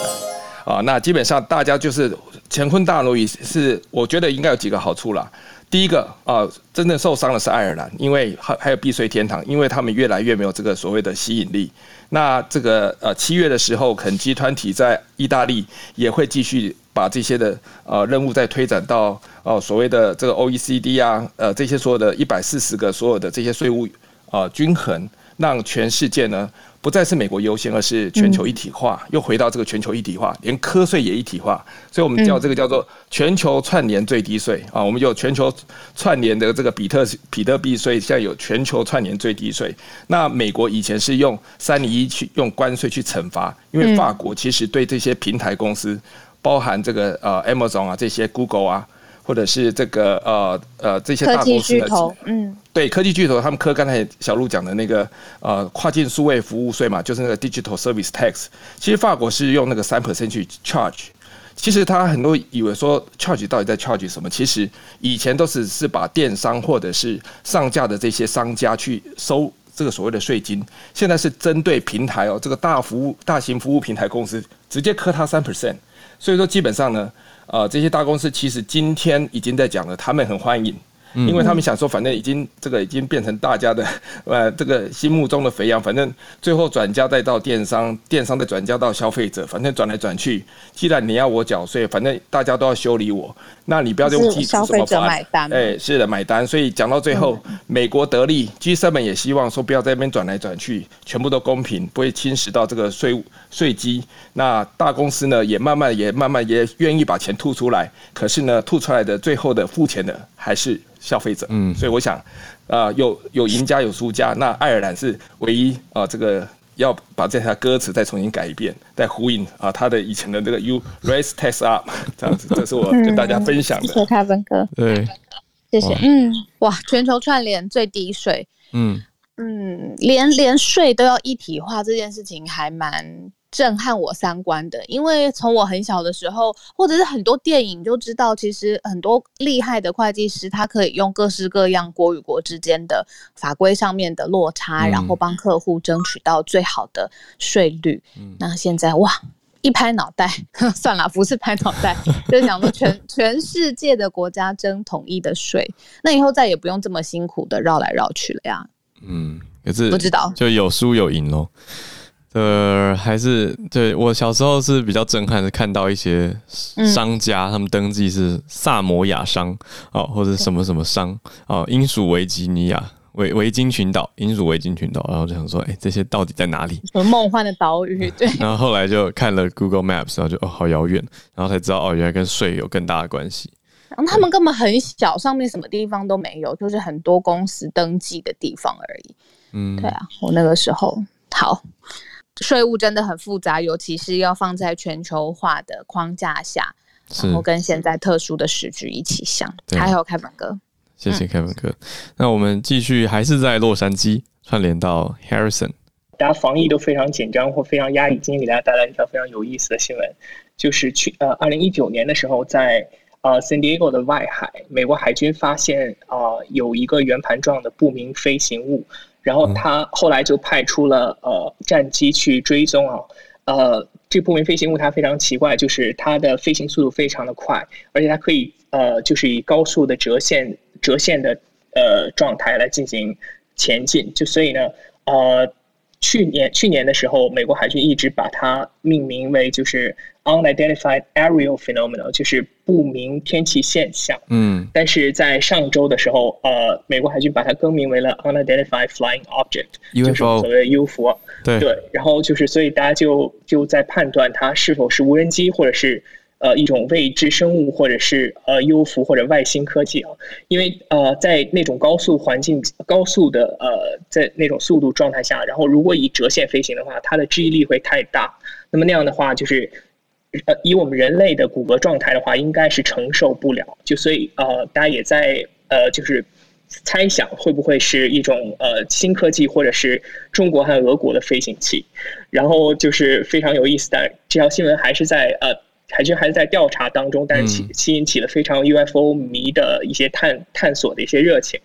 兰。啊，那基本上大家就是乾坤大挪移，是我觉得应该有几个好处啦。第一个啊，真正受伤的是爱尔兰，因为还还有避税天堂，因为他们越来越没有这个所谓的吸引力。那这个呃七月的时候，肯集团体在意大利也会继续把这些的呃任务再推展到哦所谓的这个 OECD 啊，呃这些所有的一百四十个所有的这些税务啊均衡，让全世界呢。不再是美国优先，而是全球一体化，又回到这个全球一体化，连课税也一体化，所以我们叫这个叫做全球串联最低税啊。我们有全球串联的这个比特比特币税，现在有全球串联最低税。那美国以前是用三零一去用关税去惩罚，因为法国其实对这些平台公司，包含这个呃 Amazon 啊这些 Google 啊。或者是这个呃呃这些大公司的，嗯，对科技巨头，他们科刚才小路讲的那个呃跨境数位服务税嘛，就是那个 Digital Service Tax。其实法国是用那个三 percent 去 charge。其实他很多以为说 charge 到底在 charge 什么？其实以前都是是把电商或者是上架的这些商家去收这个所谓的税金，现在是针对平台哦，这个大服务大型服务平台公司直接磕他三 percent。所以说基本上呢。呃，这些大公司其实今天已经在讲了，他们很欢迎。因为他们想说，反正已经这个已经变成大家的呃这个心目中的肥羊，反正最后转嫁再到电商，电商再转嫁到消费者，反正转来转去，既然你要我缴税，反正大家都要修理我，那你不要用技术什么法，哎，是的，买单。所以讲到最后，美国得利，G7 也希望说不要在那边转来转去，全部都公平，不会侵蚀到这个税税基。那大公司呢，也慢慢也慢慢也愿意把钱吐出来，可是呢，吐出来的最后的付钱的还是。消费者，嗯，所以我想，啊、呃，有有赢家有输家，那爱尔兰是唯一啊、呃，这个要把这条歌词再重新改一遍，再呼应啊，他的以前的这个 You raise test up 这样子，这是我跟大家分享的。谢谢卡文哥，对，谢谢，嗯，哇，全球串联最低税，嗯。嗯，连连税都要一体化，这件事情还蛮。震撼我三观的，因为从我很小的时候，或者是很多电影就知道，其实很多厉害的会计师，他可以用各式各样国与国之间的法规上面的落差，然后帮客户争取到最好的税率。嗯、那现在哇，一拍脑袋，算了，不是拍脑袋，就是想说全全世界的国家争统一的税，那以后再也不用这么辛苦的绕来绕去了呀。嗯，可是不知道就有输有赢喽。呃，还是对我小时候是比较震撼，的看到一些商家，他们登记是萨摩亚商哦，或者什么什么商哦，英属维吉尼亚维维京群岛，英属维京群岛，然后就想说，哎、欸，这些到底在哪里？什么梦幻的岛屿？对。然后后来就看了 Google Maps，然后就哦，好遥远，然后才知道哦，原来跟税有更大的关系。然后他们根本很小，上面什么地方都没有，就是很多公司登记的地方而已。嗯，对啊，我那个时候好，税务真的很复杂，尤其是要放在全球化的框架下，然后跟现在特殊的时局一起想。还有凯文哥。谢谢 Kevin 哥，嗯、那我们继续还是在洛杉矶串联到 Harrison。大家防疫都非常紧张或非常压抑，今天给大家带来一条非常有意思的新闻，就是去呃二零一九年的时候在，在呃 San Diego 的外海，美国海军发现啊、呃、有一个圆盘状的不明飞行物，然后他后来就派出了呃战机去追踪啊，呃这不明飞行物它非常奇怪，就是它的飞行速度非常的快，而且它可以呃就是以高速的折线。折线的呃状态来进行前进，就所以呢，呃，去年去年的时候，美国海军一直把它命名为就是 unidentified aerial phenomenon，就是不明天气现象。嗯，但是在上周的时候，呃，美国海军把它更名为了 unidentified flying object，UFO，就是所谓的 UFO。对对，然后就是所以大家就就在判断它是否是无人机或者是。呃，一种未知生物，或者是呃，UFO 或者外星科技啊，因为呃，在那种高速环境、高速的呃，在那种速度状态下，然后如果以折线飞行的话，它的致力会太大。那么那样的话，就是呃，以我们人类的骨骼状态的话，应该是承受不了。就所以呃，大家也在呃，就是猜想会不会是一种呃新科技，或者是中国和俄国的飞行器。然后就是非常有意思的这条新闻，还是在呃。海军还是在调查当中，但是起吸引起了非常 UFO 迷的一些探探索的一些热情。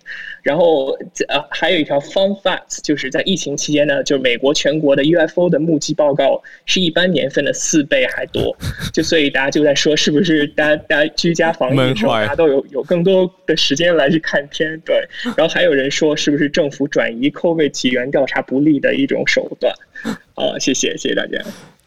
然后呃，还有一条 fun fact，就是在疫情期间呢，就是美国全国的 UFO 的目击报告是一般年份的四倍还多。就所以大家就在说，是不是大家大家居家防疫的时候，大家都有有更多的时间来去看片？对。然后还有人说，是不是政府转移 COVID 起源调查不力的一种手段？好，谢谢谢谢大家。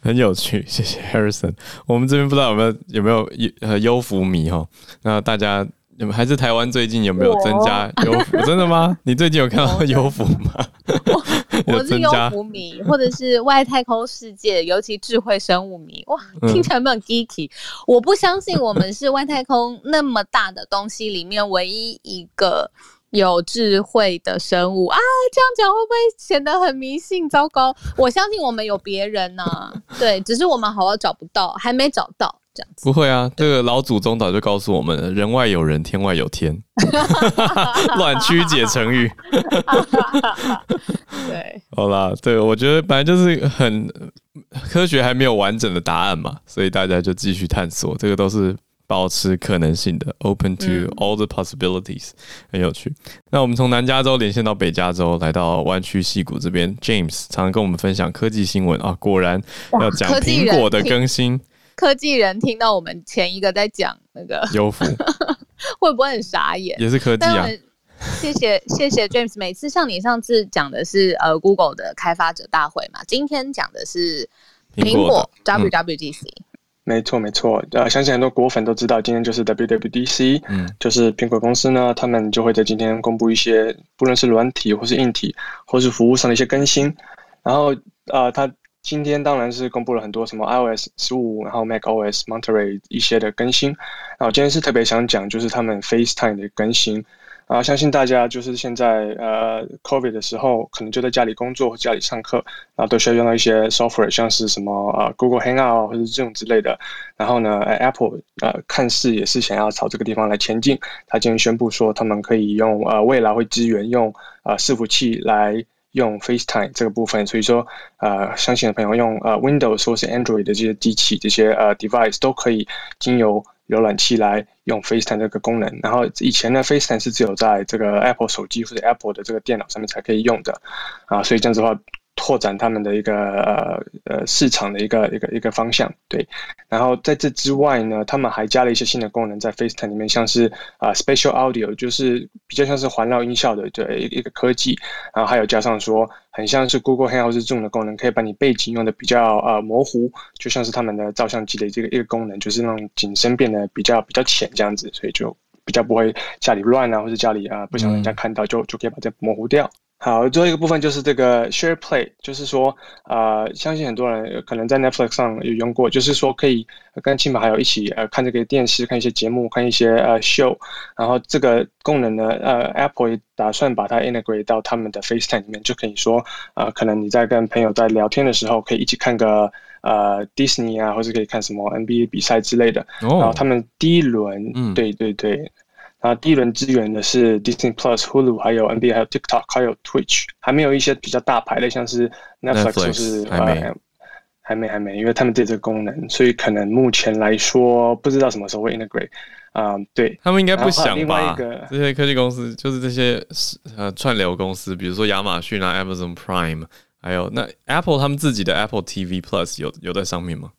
很有趣，谢谢 Harrison。我们这边不知道有没有有没有优呃优福迷哈？那大家有还是台湾最近有没有增加优福？真的吗？你最近有看到优福吗？我是优福迷，或者是外太空世界，尤其智慧生物迷。哇，听起来有没有 geeky？我不相信我们是外太空那么大的东西里面唯一一个。有智慧的生物啊，这样讲会不会显得很迷信？糟糕，我相信我们有别人呢、啊，对，只是我们好像找不到，还没找到这样子。不会啊，这个老祖宗早就告诉我们了，人外有人，天外有天。乱曲解成语。对，好啦，对，我觉得本来就是很科学还没有完整的答案嘛，所以大家就继续探索，这个都是。保持可能性的，open to all the possibilities，嗯、很有趣。那我们从南加州连线到北加州，来到湾区矽谷这边，James 常常跟我们分享科技新闻啊。果然要讲苹果的更新科。科技人听到我们前一个在讲那个优福，会不会很傻眼？也是科技啊。谢谢谢谢 James，每次像你上次讲的是呃 Google 的开发者大会嘛，今天讲的是苹果 WWDC。没错，没错，呃，相信很多果粉都知道，今天就是 WWDC，嗯，就是苹果公司呢，他们就会在今天公布一些，不论是软体或是硬体，或是服务上的一些更新。然后，呃，他今天当然是公布了很多什么 iOS 十五，然后 macOS Monterey 一些的更新。然后今天是特别想讲，就是他们 FaceTime 的更新。啊，相信大家就是现在呃，COVID 的时候，可能就在家里工作或家里上课，然后都需要用到一些 software，像是什么呃 Google Hangout 或者这种之类的。然后呢，Apple 呃，看似也是想要朝这个地方来前进。他今天宣布说，他们可以用呃，未来会支援用呃伺服器来用 FaceTime 这个部分。所以说呃，相信的朋友用呃 Windows 或是 Android 的这些机器这些呃 device 都可以经由浏览器来用 FaceTime 这个功能，然后以前呢，FaceTime 是只有在这个 Apple 手机或者 Apple 的这个电脑上面才可以用的，啊，所以这样子的话。拓展他们的一个呃呃市场的一个一个一个方向，对。然后在这之外呢，他们还加了一些新的功能在 FaceTime 里面，像是啊、呃、Spatial Audio，就是比较像是环绕音效的对一个一个科技。然后还有加上说，很像是 Google Hangout 这种的功能，可以把你背景用的比较呃模糊，就像是他们的照相机的这个一个功能，就是让景深变得比较比较浅这样子，所以就比较不会家里乱啊，或者家里啊不想人家看到就，就就可以把这模糊掉。好，最后一个部分就是这个 Share Play，就是说，呃，相信很多人可能在 Netflix 上有用过，就是说可以跟亲朋好友一起呃看这个电视，看一些节目，看一些呃 show，然后这个功能呢，呃，Apple 也打算把它 integrate 到他们的 FaceTime 里面，就可以说，呃，可能你在跟朋友在聊天的时候，可以一起看个呃 Disney 啊，或者可以看什么 NBA 比赛之类的。Oh. 然后他们第一轮，嗯，对对对。啊，第一轮支援的是 Disney Plus、Hulu，还有 NBA，还有 TikTok，还有 Twitch，还没有一些比较大牌的，像是 Netflix，就是还没、呃，还没，还没，因为他们对这个功能，所以可能目前来说不知道什么时候会 integrate。啊、嗯，对他们应该不想吧？这些科技公司就是这些呃串流公司，比如说亚马逊啊、Amazon Prime，还有那 Apple 他们自己的 Apple TV Plus 有有在上面吗？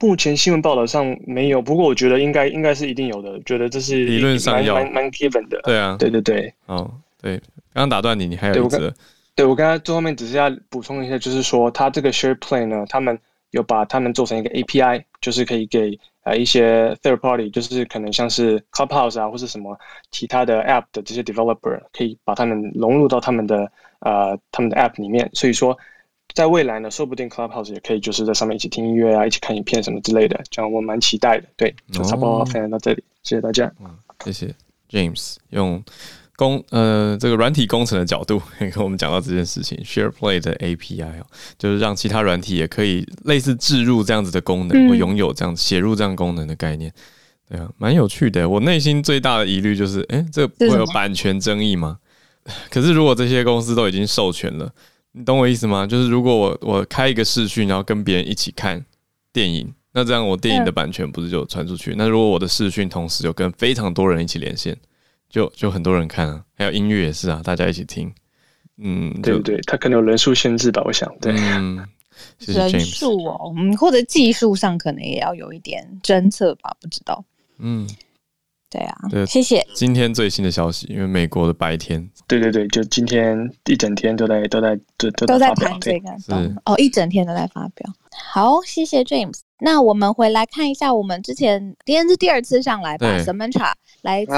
目前新闻报道上没有，不过我觉得应该应该是一定有的，觉得这是理论上要。蛮蛮 given 的。对啊，对对对，哦，对，刚刚打断你，你还有一个，对我刚才最后面只是要补充一下，就是说它这个 Share Play 呢，他们有把他们做成一个 API，就是可以给呃一些 third party，就是可能像是 Clubhouse 啊或是什么其他的 app 的这些 developer，可以把他们融入到他们的呃他们的 app 里面，所以说。在未来呢，说不定 Clubhouse 也可以就是在上面一起听音乐啊，一起看影片什么之类的，这样我蛮期待的。对，就差不多分享到这里，谢谢大家。嗯，谢谢 James 用工呃这个软体工程的角度跟我们讲到这件事情，Share Play 的 API 哦，就是让其他软体也可以类似置入这样子的功能，或拥有这样写入这样功能的概念。对啊，蛮有趣的。我内心最大的疑虑就是，哎，这个不会有版权争议吗？可是如果这些公司都已经授权了。你懂我意思吗？就是如果我我开一个视讯，然后跟别人一起看电影，那这样我电影的版权不是就传出去？那如果我的视讯同时有跟非常多人一起连线，就就很多人看啊，还有音乐也是啊，大家一起听。嗯，对不对？它可能有人数限制吧？我想，对，嗯，谢谢。人数哦，嗯，或者技术上可能也要有一点侦测吧？不知道。嗯。对啊，对，谢谢。今天最新的消息，因为美国的白天，对对对，就今天一整天都在都在都都在谈这个，哦，一整天都在发表。好，谢谢 James。那我们回来看一下，我们之前今天是第二次上来吧？Samantha 来自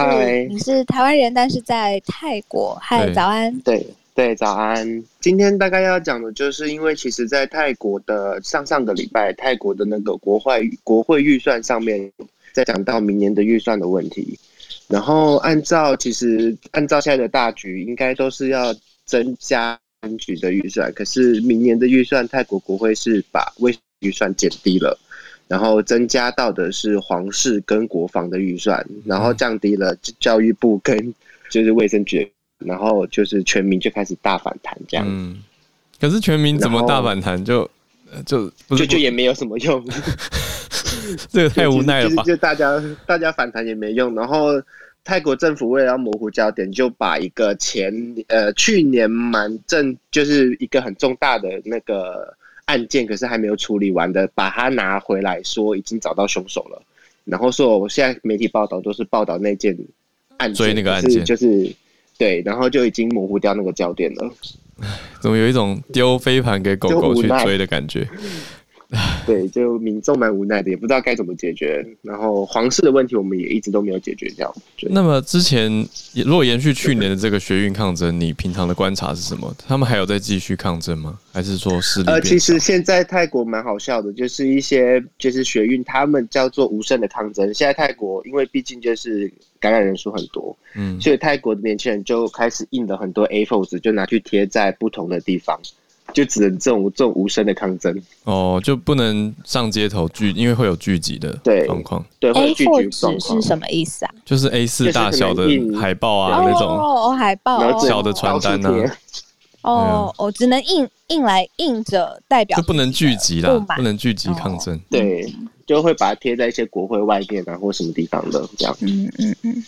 你是台湾人，但是在泰国。嗨，早安。对对，早安。今天大概要讲的就是，因为其实，在泰国的上上个礼拜，泰国的那个国会国会预算上面。在讲到明年的预算的问题，然后按照其实按照现在的大局，应该都是要增加选举的预算。可是明年的预算，泰国国会是把卫预算减低了，然后增加到的是皇室跟国防的预算，然后降低了教育部跟就是卫生局，然后就是全民就开始大反弹这样。嗯，可是全民怎么大反弹就就就就也没有什么用。这个太无奈了吧？就大家大家反弹也没用，然后泰国政府为了要模糊焦点，就把一个前呃去年蛮正就是一个很重大的那个案件，可是还没有处理完的，把它拿回来说已经找到凶手了，然后说我现在媒体报道都是报道那件案件，所以那个案件，就是对，然后就已经模糊掉那个焦点了。怎么有一种丢飞盘给狗狗去追的感觉？对，就民众蛮无奈的，也不知道该怎么解决。然后皇室的问题，我们也一直都没有解决掉。那么之前，如果延续去年的这个学运抗争，你平常的观察是什么？他们还有在继续抗争吗？还是说势力？呃，其实现在泰国蛮好笑的，就是一些就是学运，他们叫做无声的抗争。现在泰国因为毕竟就是感染人数很多，嗯，所以泰国的年轻人就开始印了很多 A4 纸，就拿去贴在不同的地方。就只能这种这种无声的抗争哦，就不能上街头聚，因为会有聚集的状况。对，A4 纸是什么意思啊？就是 A 四大小的海报啊，那种哦，海报小的传单呢。哦哦，只能印印来印着代表，就不能聚集啦，不能聚集抗争。对，就会把它贴在一些国会外面啊，或什么地方的这样。嗯嗯嗯。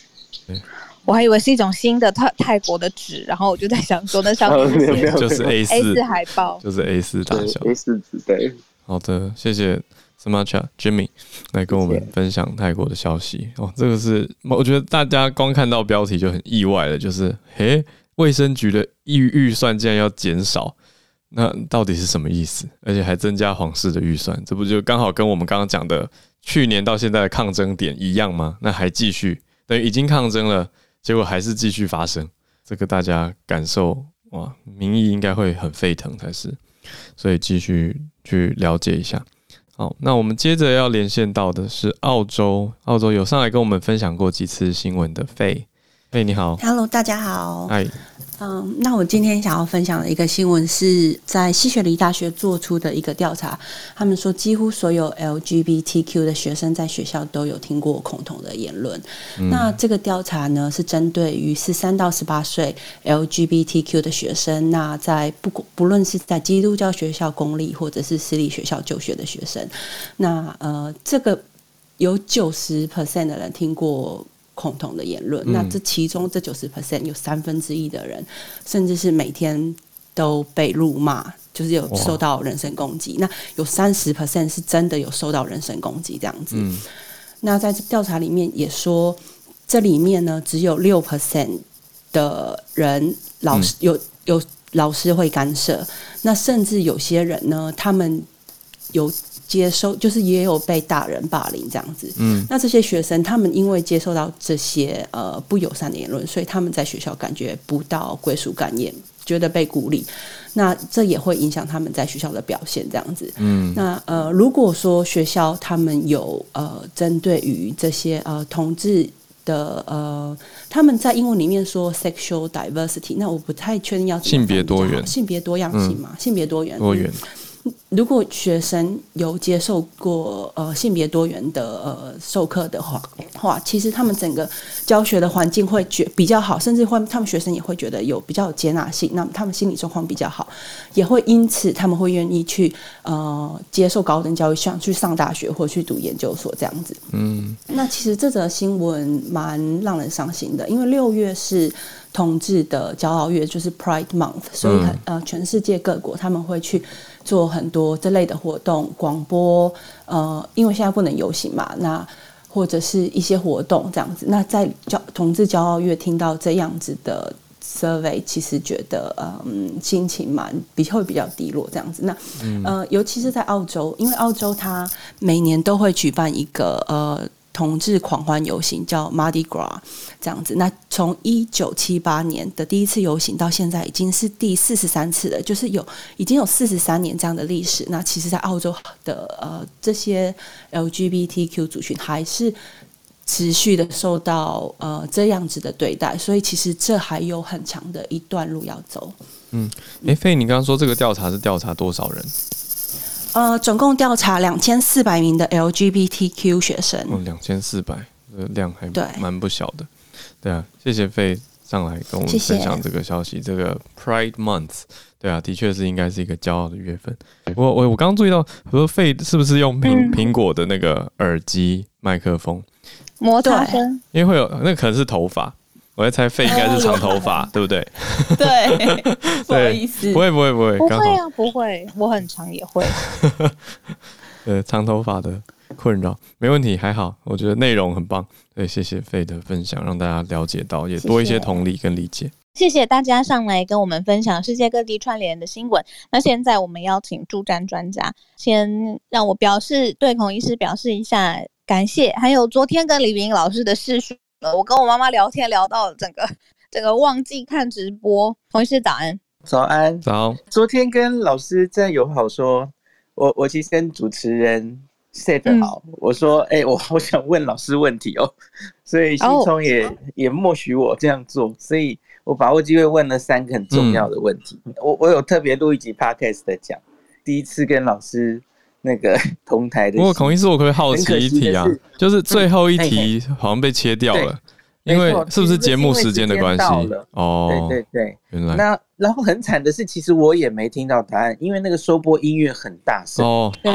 对。我还以为是一种新的泰泰国的纸，然后我就在想说，那上面就是 A 四 A 四海报，就是 A 四大小 A 四纸。对，好的，谢谢 Samantha Jimmy 来跟我们分享泰国的消息。哦，这个是我觉得大家光看到标题就很意外了，就是诶，卫生局的预预算竟然要减少，那到底是什么意思？而且还增加皇室的预算，这不就刚好跟我们刚刚讲的去年到现在的抗争点一样吗？那还继续。等于已经抗争了，结果还是继续发生，这个大家感受哇，民意应该会很沸腾才是，所以继续去了解一下。好，那我们接着要连线到的是澳洲，澳洲有上来跟我们分享过几次新闻的费。哎，你好，Hello，大家好。嗨，嗯，那我今天想要分享的一个新闻是在西雪梨大学做出的一个调查，他们说几乎所有 LGBTQ 的学生在学校都有听过恐同的言论。嗯、那这个调查呢是针对于十三到十八岁 LGBTQ 的学生，那在不不论是在基督教学校、公立或者是私立学校就学的学生，那呃，这个有九十 percent 的人听过。恐同的言论，那这其中这九十 percent 有三分之一的人，甚至是每天都被辱骂，就是有受到人身攻击。那有三十 percent 是真的有受到人身攻击这样子。嗯、那在调查里面也说，这里面呢只有六 percent 的人老师、嗯、有有老师会干涉，那甚至有些人呢，他们有。接收就是也有被大人霸凌这样子，嗯，那这些学生他们因为接受到这些呃不友善的言论，所以他们在学校感觉不到归属感，也觉得被孤立，那这也会影响他们在学校的表现这样子，嗯，那呃如果说学校他们有呃针对于这些呃同志的呃他们在英文里面说 sexual diversity，那我不太确定要性别多元，性别多样性嘛，嗯、性别多元。多元。如果学生有接受过呃性别多元的呃授课的话，话其实他们整个教学的环境会觉比较好，甚至会他们学生也会觉得有比较有接纳性，那么他们心理状况比较好，也会因此他们会愿意去呃接受高等教育，想去上大学或去读研究所这样子。嗯，那其实这则新闻蛮让人伤心的，因为六月是同志的骄傲月，就是 Pride Month，所以很呃全世界各国他们会去。做很多这类的活动，广播，呃，因为现在不能游行嘛，那或者是一些活动这样子。那在骄同志骄傲月听到这样子的 survey，其实觉得嗯心情蛮比较会比较低落这样子。那呃，尤其是在澳洲，因为澳洲它每年都会举办一个呃。同志狂欢游行叫 Mardi Gras 这样子，那从一九七八年的第一次游行到现在已经是第四十三次了，就是有已经有四十三年这样的历史。那其实，在澳洲的呃这些 LGBTQ 族群还是持续的受到呃这样子的对待，所以其实这还有很长的一段路要走。嗯，诶，费，你刚刚说这个调查是调查多少人？呃，总共调查两千四百名的 LGBTQ 学生。哦，两千四百，这量还蛮不小的。对啊，谢谢费上来跟我们分享这个消息。这个 Pride Month，对啊，的确是应该是一个骄傲的月份。我我我刚刚注意到，说费是不是用苹苹果的那个耳机麦克风？摩擦声，因为会有那个可能是头发。我在猜费应该是长头发，对不对？对，不好意思，不会不会不会，不会啊，不会，我很长也会。呃，长头发的困扰没问题，还好，我觉得内容很棒。对，谢谢费的分享，让大家了解到，也多一些同理跟理解。谢谢大家上来跟我们分享世界各地串联的新闻。那现在我们邀请助战专家，先让我表示对孔医师表示一下感谢，还有昨天跟李云老师的视讯。我跟我妈妈聊天聊到整个整个忘记看直播。同事早安，早安，早。昨天跟老师在友好说，我我其实跟主持人 set 好，嗯、我说，哎、欸，我好想问老师问题哦，所以新聪也、哦、也默许我这样做，所以我把握机会问了三个很重要的问题。嗯、我我有特别录一集 podcast 的讲，第一次跟老师。那个 同台的，不过孔医师，我可可以好奇一题啊？是就是最后一题好像被切掉了，因为是不是节目时间的关系？哦，对对对，原来。那然后很惨的是，其实我也没听到答案，因为那个收播音乐很大声。哦，对，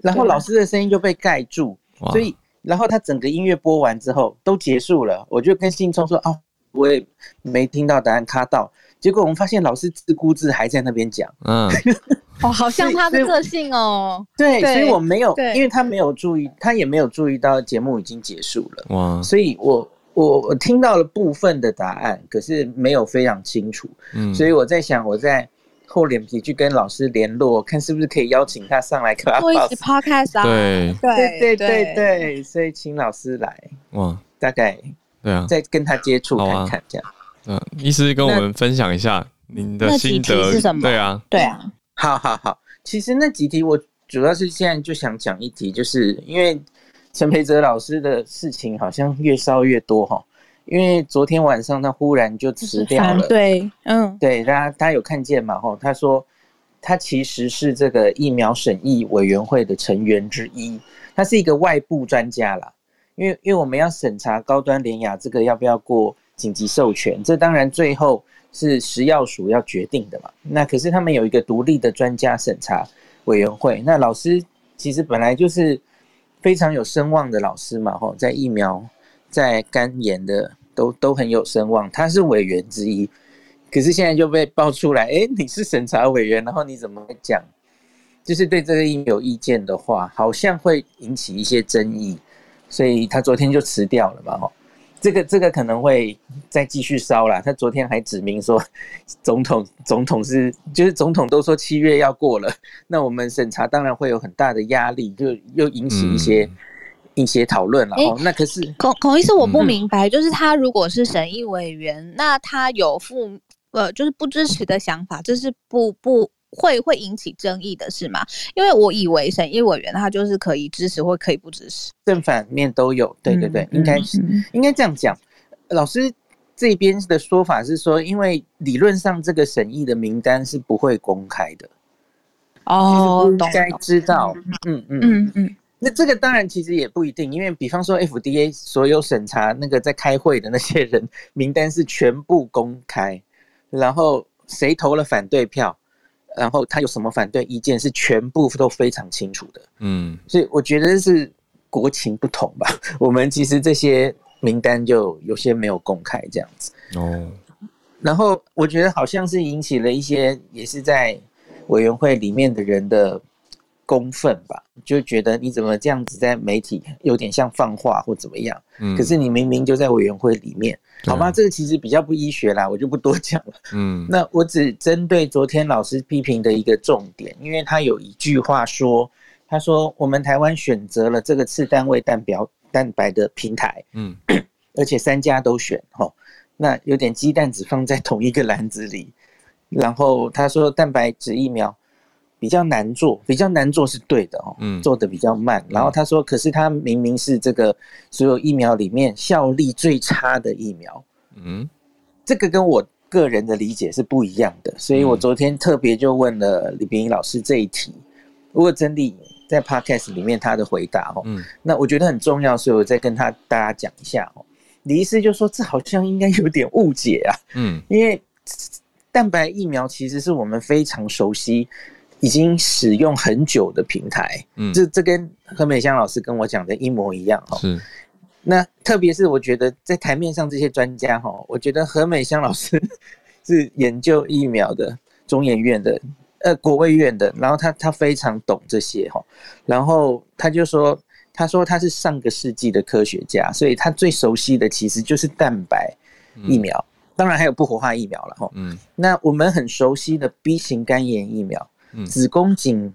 然后老师的声音就被盖住，所以然后他整个音乐播完之后都结束了，我就跟信聪说啊，我也没听到答案，卡到，结果我们发现老师自顾自还在那边讲，嗯。哦，好像他的个性哦。对，所以我没有，因为他没有注意，他也没有注意到节目已经结束了。哇！所以我我我听到了部分的答案，可是没有非常清楚。嗯，所以我在想，我在厚脸皮去跟老师联络，看是不是可以邀请他上来做一集 podcast 啊？对对对对对，所以请老师来。哇，大概对啊，再跟他接触看看这样。嗯，医师跟我们分享一下您的心得是什么？对啊，对啊，好好好。其实那几题我主要是现在就想讲一题，就是因为陈培哲老师的事情好像越烧越多哈。因为昨天晚上他忽然就辞掉了，对，嗯，对，大家大家有看见嘛？吼，他说他其实是这个疫苗审议委员会的成员之一，他是一个外部专家啦。因为因为我们要审查高端联雅这个要不要过紧急授权，这当然最后是食药署要决定的嘛。那可是他们有一个独立的专家审查委员会，那老师其实本来就是非常有声望的老师嘛，吼，在疫苗。在肝炎的都都很有声望，他是委员之一，可是现在就被爆出来，哎，你是审查委员，然后你怎么讲？就是对这个疫苗有意见的话，好像会引起一些争议，所以他昨天就辞掉了嘛，吼，这个这个可能会再继续烧啦。他昨天还指明说，总统总统是就是总统都说七月要过了，那我们审查当然会有很大的压力，就又引起一些。嗯一些讨论了哦，那可是孔孔医师，我不明白，嗯、就是他如果是审议委员，那他有负呃，就是不支持的想法，这是不不会会引起争议的是吗？因为我以为审议委员他就是可以支持或可以不支持，正反面都有，对对对，嗯、应该是、嗯、应该这样讲。老师这边的说法是说，因为理论上这个审议的名单是不会公开的，哦，应该知道，嗯嗯嗯嗯。那这个当然其实也不一定，因为比方说 FDA 所有审查那个在开会的那些人名单是全部公开，然后谁投了反对票，然后他有什么反对意见是全部都非常清楚的。嗯，所以我觉得是国情不同吧。我们其实这些名单就有些没有公开这样子。哦，然后我觉得好像是引起了一些也是在委员会里面的人的。公愤吧，就觉得你怎么这样子在媒体有点像放话或怎么样？嗯，可是你明明就在委员会里面，好吧？这个其实比较不医学啦，我就不多讲了。嗯，那我只针对昨天老师批评的一个重点，因为他有一句话说，他说我们台湾选择了这个次单位蛋表蛋白的平台，嗯，而且三家都选，齁，那有点鸡蛋只放在同一个篮子里。然后他说蛋白质疫苗。比较难做，比较难做是对的哦，嗯，做的比较慢。然后他说，可是他明明是这个所有疫苗里面效力最差的疫苗，嗯，这个跟我个人的理解是不一样的。所以我昨天特别就问了李秉颖老师这一题。如果真的在 Podcast 里面他的回答哦，嗯，那我觉得很重要，所以我再跟他大家讲一下哦。李医师就说，这好像应该有点误解啊，嗯，因为蛋白疫苗其实是我们非常熟悉。已经使用很久的平台，嗯，这这跟何美香老师跟我讲的一模一样哈。是，那特别是我觉得在台面上这些专家哈，我觉得何美香老师 是研究疫苗的中研院的，呃，国卫院的，然后他他非常懂这些哈，然后他就说，他说他是上个世纪的科学家，所以他最熟悉的其实就是蛋白疫苗，嗯、当然还有不活化疫苗了哈。嗯，那我们很熟悉的 B 型肝炎疫苗。子宫颈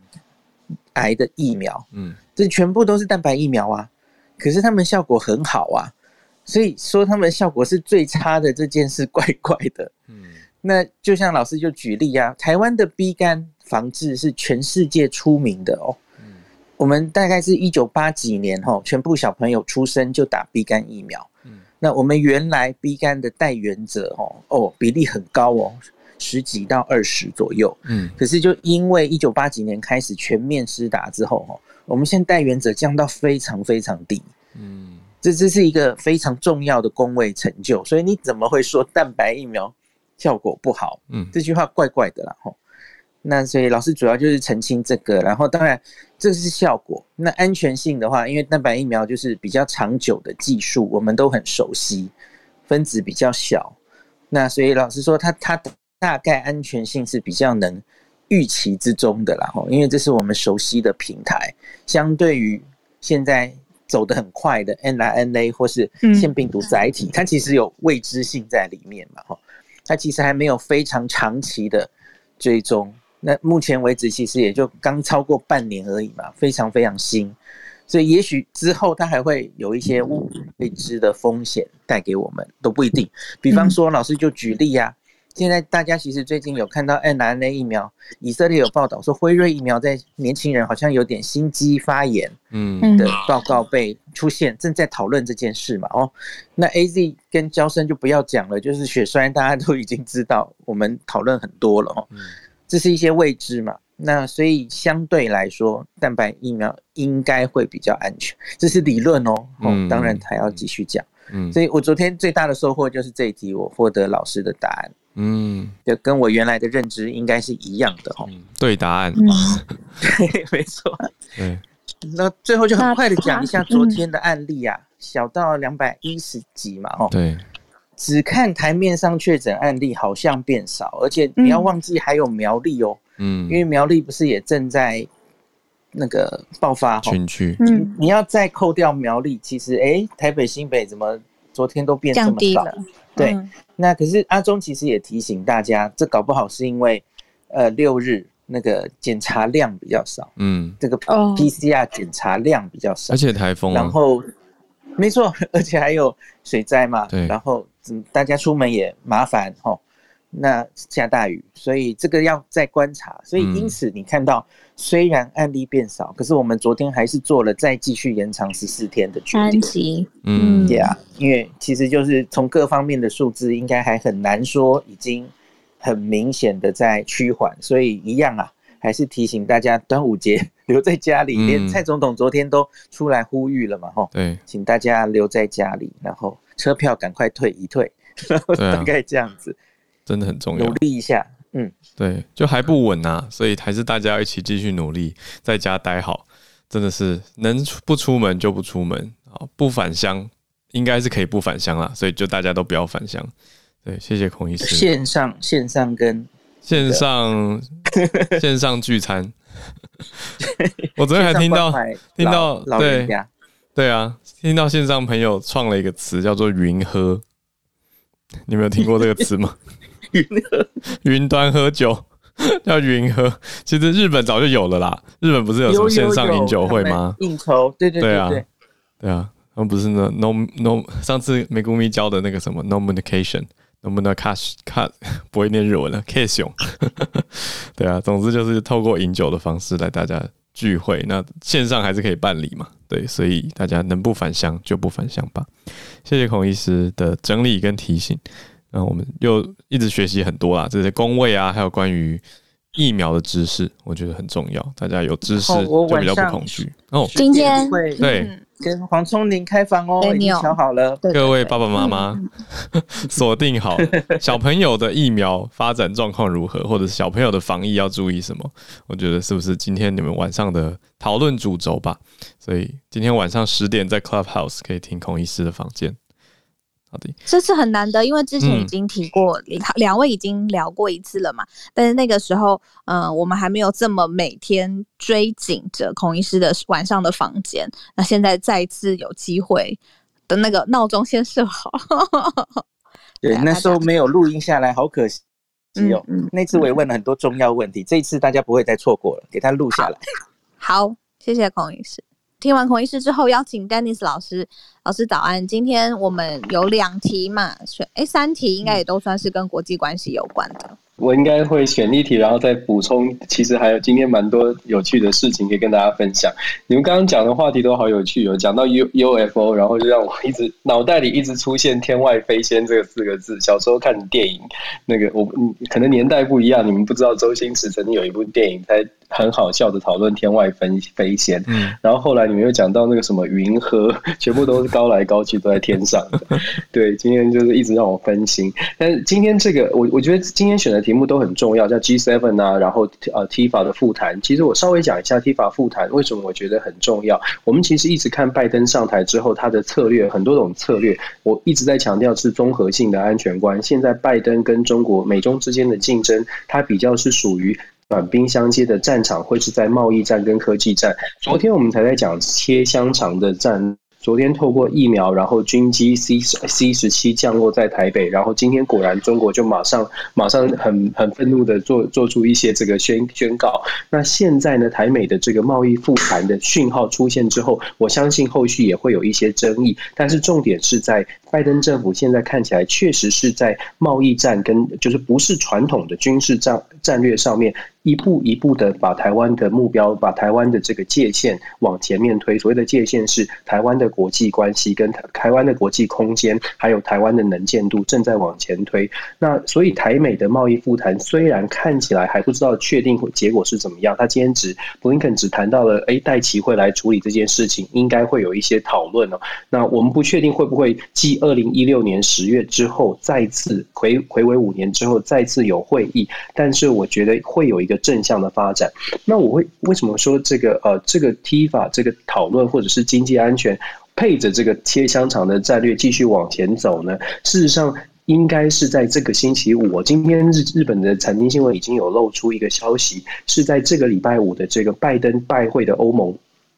癌的疫苗，嗯，这全部都是蛋白疫苗啊，可是他们效果很好啊，所以说他们效果是最差的这件事怪怪的，嗯，那就像老师就举例啊，台湾的 B 肝防治是全世界出名的哦，嗯，我们大概是一九八几年吼，全部小朋友出生就打 B 肝疫苗，嗯，那我们原来 B 肝的带原者哦，哦比例很高哦。十几到二十左右，嗯，可是就因为一九八几年开始全面施打之后，哈，我们现在带原者降到非常非常低，嗯，这这是一个非常重要的工位成就，所以你怎么会说蛋白疫苗效果不好？嗯，这句话怪怪的啦，哈。那所以老师主要就是澄清这个，然后当然这是效果，那安全性的话，因为蛋白疫苗就是比较长久的技术，我们都很熟悉，分子比较小，那所以老师说他他的。大概安全性是比较能预期之中的啦，因为这是我们熟悉的平台，相对于现在走得很快的 mRNA 或是腺病毒载体，它其实有未知性在里面嘛，它其实还没有非常长期的追踪，那目前为止其实也就刚超过半年而已嘛，非常非常新，所以也许之后它还会有一些未知的风险带给我们，都不一定。比方说，老师就举例呀、啊。现在大家其实最近有看到 n r n a 疫苗，以色列有报道说辉瑞疫苗在年轻人好像有点心肌发炎，嗯的报告被出现，正在讨论这件事嘛。哦，那 AZ 跟娇生就不要讲了，就是血栓大家都已经知道，我们讨论很多了哦。这是一些未知嘛，那所以相对来说，蛋白疫苗应该会比较安全，这是理论哦。哦，当然还要继续讲。嗯，所以我昨天最大的收获就是这一题，我获得老师的答案。嗯，就跟我原来的认知应该是一样的哦。对，答案。对，没错。对，那最后就很快的讲一下昨天的案例啊，小到两百一十几嘛，哦，对，只看台面上确诊案例好像变少，而且你要忘记还有苗栗哦，嗯，因为苗栗不是也正在那个爆发群聚，嗯，你要再扣掉苗栗，其实哎，台北新北怎么昨天都变这么少？对，那可是阿中其实也提醒大家，这搞不好是因为，呃，六日那个检查量比较少，嗯，这个 PCR 检查量比较少，而且台风，然后没错，而且还有水灾嘛，对，然后嗯，大家出门也麻烦吼。那下大雨，所以这个要再观察。所以因此你看到，虽然案例变少，可是我们昨天还是做了再继续延长十四天的决定。嗯，对啊，因为其实就是从各方面的数字，应该还很难说已经很明显的在趋缓。所以一样啊，还是提醒大家，端午节留在家里。连蔡总统昨天都出来呼吁了嘛，吼，对，请大家留在家里，然后车票赶快退一退，然后大概这样子。真的很重要，努力一下，嗯，对，就还不稳啊，所以还是大家一起继续努力，在家待好，真的是能不出门就不出门啊，不返乡应该是可以不返乡啦，所以就大家都不要返乡。对，谢谢孔医师。线上线上跟线上线上聚餐，我昨天还听到听到对对啊，听到线上朋友创了一个词叫做“云喝”，你没有听过这个词吗？云喝云端喝酒 叫云喝，其实日本早就有了啦。日本不是有什么线上饮酒会吗？应酬，对对对，啊，对啊，他们不是那 no no 上次美谷咪教的那个什么 nomunication，能不能 cash cut 不会念日文了，cash 用，对啊，总之就是透过饮酒的方式来大家聚会，那线上还是可以办理嘛，对，所以大家能不返乡就不返乡吧。谢谢孔医师的整理跟提醒。那我们又一直学习很多啦，这些工位啊，还有关于疫苗的知识，我觉得很重要。大家有知识就比较不恐惧。哦，今天会对跟黄聪林开房哦，已经调好了。各位爸爸妈妈锁定好 小朋友的疫苗发展状况如何，或者是小朋友的防疫要注意什么？我觉得是不是今天你们晚上的讨论主轴吧？所以今天晚上十点在 Clubhouse 可以听孔医师的房间。好的，这次很难得，因为之前已经提过，两、嗯、位已经聊过一次了嘛。但是那个时候，嗯、呃，我们还没有这么每天追紧着孔医师的晚上的房间。那现在再次有机会的那个闹钟先设好。对，那时候没有录音下来，好可惜哦。嗯嗯、那次我也问了很多重要问题，嗯、这一次大家不会再错过了，给他录下来。好，谢谢孔医师。听完孔医师之后，邀请 Dennis 老师。老师早安，今天我们有两题嘛，选诶三题应该也都算是跟国际关系有关的。我应该会选一题，然后再补充。其实还有今天蛮多有趣的事情可以跟大家分享。你们刚刚讲的话题都好有趣哦，讲到 U UFO，然后就让我一直脑袋里一直出现“天外飞仙”这四个字。小时候看电影，那个我，可能年代不一样，你们不知道周星驰曾经有一部电影在很好笑的讨论天外飞飞仙。嗯，然后后来你们又讲到那个什么云和，全部都是高来高去都在天上的。对，今天就是一直让我分心。但是今天这个，我我觉得今天选的题目都很重要，叫 G Seven 啊，然后呃 TIFA 的复谈。其实我稍微讲一下 TIFA 复谈为什么我觉得很重要。我们其实一直看拜登上台之后，他的策略很多种策略，我一直在强调是综合性的安全观。现在拜登跟中国美中之间的竞争，它比较是属于短兵相接的战场，会是在贸易战跟科技战。昨天我们才在讲切香肠的战。昨天透过疫苗，然后军机 C C 十七降落在台北，然后今天果然中国就马上马上很很愤怒的做做出一些这个宣宣告。那现在呢，台美的这个贸易复盘的讯号出现之后，我相信后续也会有一些争议，但是重点是在拜登政府现在看起来确实是在贸易战跟就是不是传统的军事战战略上面。一步一步的把台湾的目标，把台湾的这个界限往前面推。所谓的界限是台湾的国际关系跟台湾的国际空间，还有台湾的能见度正在往前推。那所以台美的贸易复谈虽然看起来还不知道确定结果是怎么样，他今天只布林肯只谈到了，哎，戴琪会来处理这件事情，应该会有一些讨论哦。那我们不确定会不会继二零一六年十月之后再次回回归五年之后再次有会议，但是我觉得会有一个。正向的发展，那我会为什么说这个呃，这个 T 法这个讨论或者是经济安全配着这个切香肠的战略继续往前走呢？事实上，应该是在这个星期五，我今天日日本的财经新闻已经有露出一个消息，是在这个礼拜五的这个拜登拜会的欧盟，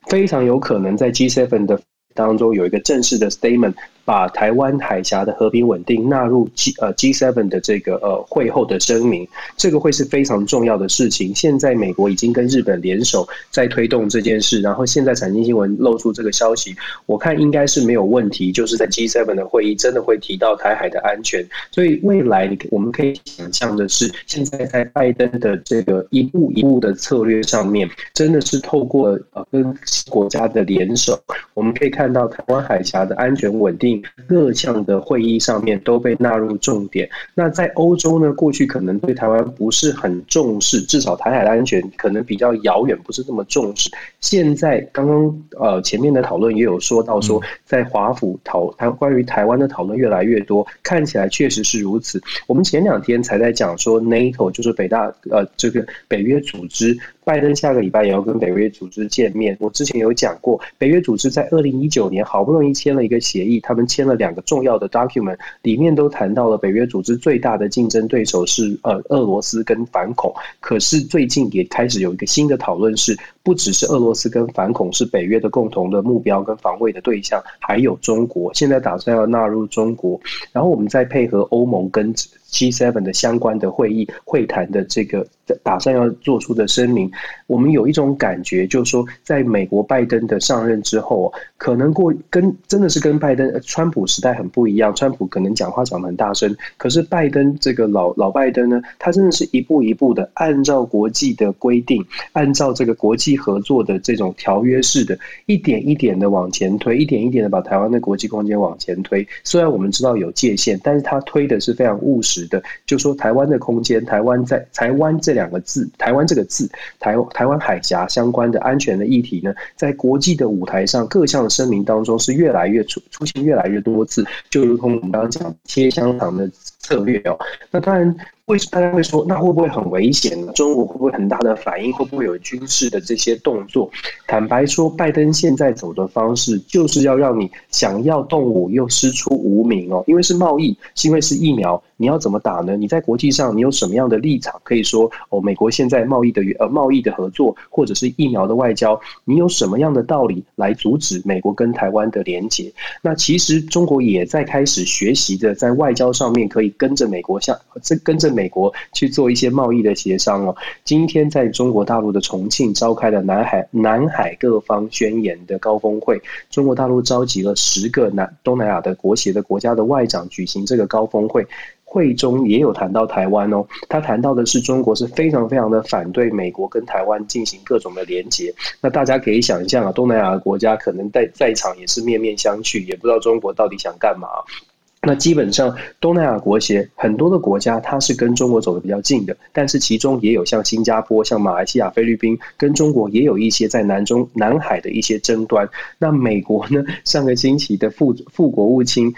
非常有可能在 G7 的当中有一个正式的 statement。把台湾海峡的和平稳定纳入 G 呃 G7 的这个呃会后的声明，这个会是非常重要的事情。现在美国已经跟日本联手在推动这件事，然后现在财经新闻露出这个消息，我看应该是没有问题，就是在 G7 的会议真的会提到台海的安全。所以未来我们可以想象的是，现在在拜登的这个一步一步的策略上面，真的是透过呃跟国家的联手，我们可以看到台湾海峡的安全稳定。各项的会议上面都被纳入重点。那在欧洲呢？过去可能对台湾不是很重视，至少台海的安全可能比较遥远，不是那么重视。现在刚刚呃前面的讨论也有说到说，在华府讨谈关于台湾的讨论越来越多，看起来确实是如此。我们前两天才在讲说，NATO 就是北大呃这个北约组织。拜登下个礼拜也要跟北约组织见面。我之前有讲过，北约组织在二零一九年好不容易签了一个协议，他们签了两个重要的 document，里面都谈到了北约组织最大的竞争对手是呃俄罗斯跟反恐。可是最近也开始有一个新的讨论，是不只是俄罗斯跟反恐是北约的共同的目标跟防卫的对象，还有中国，现在打算要纳入中国，然后我们再配合欧盟跟。G7 的相关的会议会谈的这个打算要做出的声明，我们有一种感觉，就是说，在美国拜登的上任之后，可能过跟真的是跟拜登、川普时代很不一样。川普可能讲话讲得很大声，可是拜登这个老老拜登呢，他真的是一步一步的按照国际的规定，按照这个国际合作的这种条约式的，一点一点的往前推，一点一点的把台湾的国际空间往前推。虽然我们知道有界限，但是他推的是非常务实。的，就说台湾的空间，台湾在台湾这两个字，台湾这个字，台台湾海峡相关的安全的议题呢，在国际的舞台上，各项声明当中是越来越出出现越来越多次，就如同我们刚刚讲切香肠的策略哦。那当然，为什么大家会说，那会不会很危险呢？中国会不会很大的反应？会不会有军事的这些动作？坦白说，拜登现在走的方式，就是要让你想要动武又师出无名哦，因为是贸易，是因为是疫苗。你要怎么打呢？你在国际上你有什么样的立场？可以说哦，美国现在贸易的呃贸易的合作，或者是疫苗的外交，你有什么样的道理来阻止美国跟台湾的连结？那其实中国也在开始学习着在外交上面可以跟着美国像这跟着美国去做一些贸易的协商哦。今天在中国大陆的重庆召开了南海南海各方宣言的高峰会，中国大陆召集了十个南东南亚的国协的国家的外长举行这个高峰会。会中也有谈到台湾哦，他谈到的是中国是非常非常的反对美国跟台湾进行各种的连结。那大家可以想象啊，东南亚的国家可能在在场也是面面相觑，也不知道中国到底想干嘛。那基本上，东南亚国协很多的国家，它是跟中国走的比较近的，但是其中也有像新加坡、像马来西亚、菲律宾，跟中国也有一些在南中南海的一些争端。那美国呢，上个星期的副副国务卿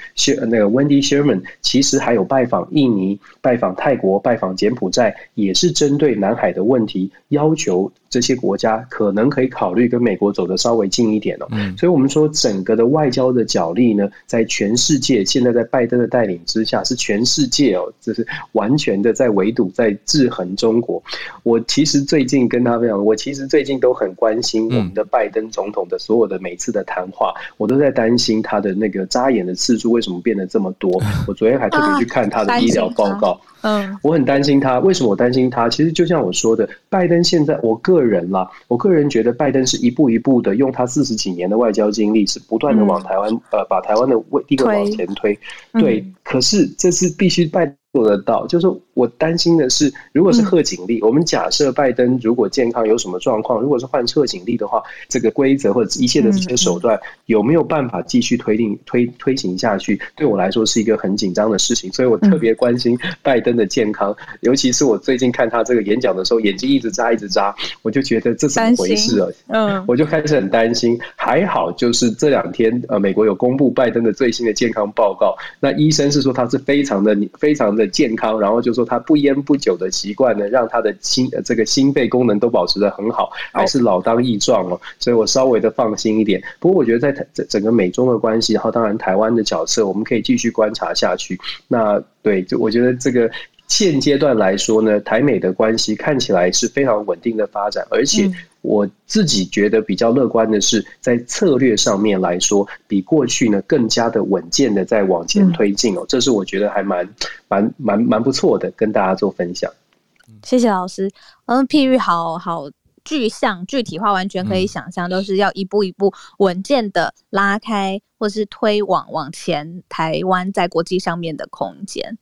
那个 Wendy Sherman，其实还有拜访印尼、拜访泰国、拜访柬埔寨，也是针对南海的问题，要求这些国家可能可以考虑跟美国走的稍微近一点哦。嗯所以我们说，整个的外交的角力呢，在全世界现在在。拜登的带领之下，是全世界哦，就是完全的在围堵、在制衡中国。我其实最近跟他分享，我其实最近都很关心我们的拜登总统的所有的每次的谈话，我都在担心他的那个扎眼的次数为什么变得这么多。我昨天还特别去看他的医疗报告。嗯，我很担心他。为什么我担心他？其实就像我说的，拜登现在，我个人啦，我个人觉得拜登是一步一步的用他四十几年的外交经历，是不断的往台湾、嗯、呃，把台湾的位地位往前推。推对、嗯，可是这是必须拜。做得到，就是我担心的是，如果是贺锦丽，我们假设拜登如果健康有什么状况，如果是换贺锦丽的话，这个规则或者一切的这些手段有没有办法继续推定推推行下去？对我来说是一个很紧张的事情，所以我特别关心拜登的健康，尤其是我最近看他这个演讲的时候，眼睛一直眨一直眨，我就觉得这是怎么回事啊？嗯，我就开始很担心。还好就是这两天呃，美国有公布拜登的最新的健康报告，那医生是说他是非常的非常的。健康，然后就说他不烟不酒的习惯呢，让他的心这个心肺功能都保持的很好，还是老当益壮哦，所以我稍微的放心一点。不过我觉得在整整个美中的关系，然后当然台湾的角色，我们可以继续观察下去。那对，就我觉得这个。现阶段来说呢，台美的关系看起来是非常稳定的发展，而且我自己觉得比较乐观的是，在策略上面来说，比过去呢更加的稳健的在往前推进哦，这是我觉得还蛮蛮蛮蛮不错的，跟大家做分享。谢谢老师，嗯，譬喻好好。具象具体化，完全可以想象，都是要一步一步稳健的拉开，或是推往往前台湾在国际上面的空间。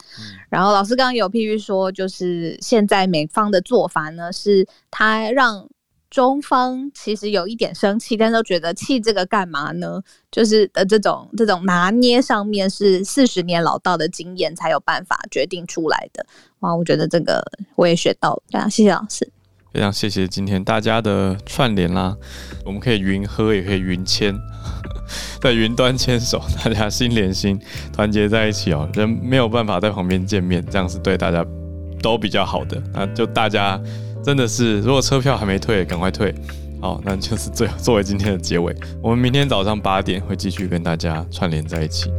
然后老师刚刚有譬喻说，就是现在美方的做法呢，是他让中方其实有一点生气，但都觉得气这个干嘛呢？就是的这种这种拿捏上面是四十年老道的经验才有办法决定出来的。哇，我觉得这个我也学到了，对啊，谢谢老师。非常谢谢今天大家的串联啦，我们可以云喝，也可以云牵，在云端牵手，大家心连心，团结在一起哦。人没有办法在旁边见面，这样是对大家都比较好的。那就大家真的是，如果车票还没退，赶快退。好，那就是最后作为今天的结尾，我们明天早上八点会继续跟大家串联在一起。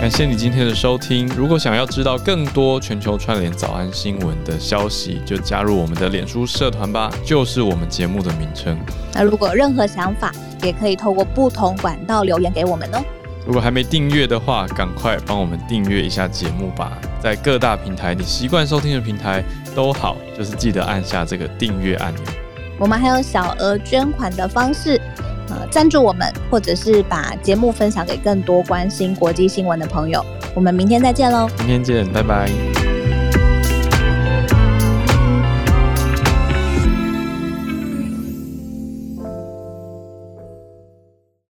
感谢你今天的收听。如果想要知道更多全球串联早安新闻的消息，就加入我们的脸书社团吧，就是我们节目的名称。那如果任何想法，也可以透过不同管道留言给我们哦。如果还没订阅的话，赶快帮我们订阅一下节目吧。在各大平台，你习惯收听的平台都好，就是记得按下这个订阅按钮。我们还有小额捐款的方式。呃，赞助我们，或者是把节目分享给更多关心国际新闻的朋友。我们明天再见喽！明天见，拜拜。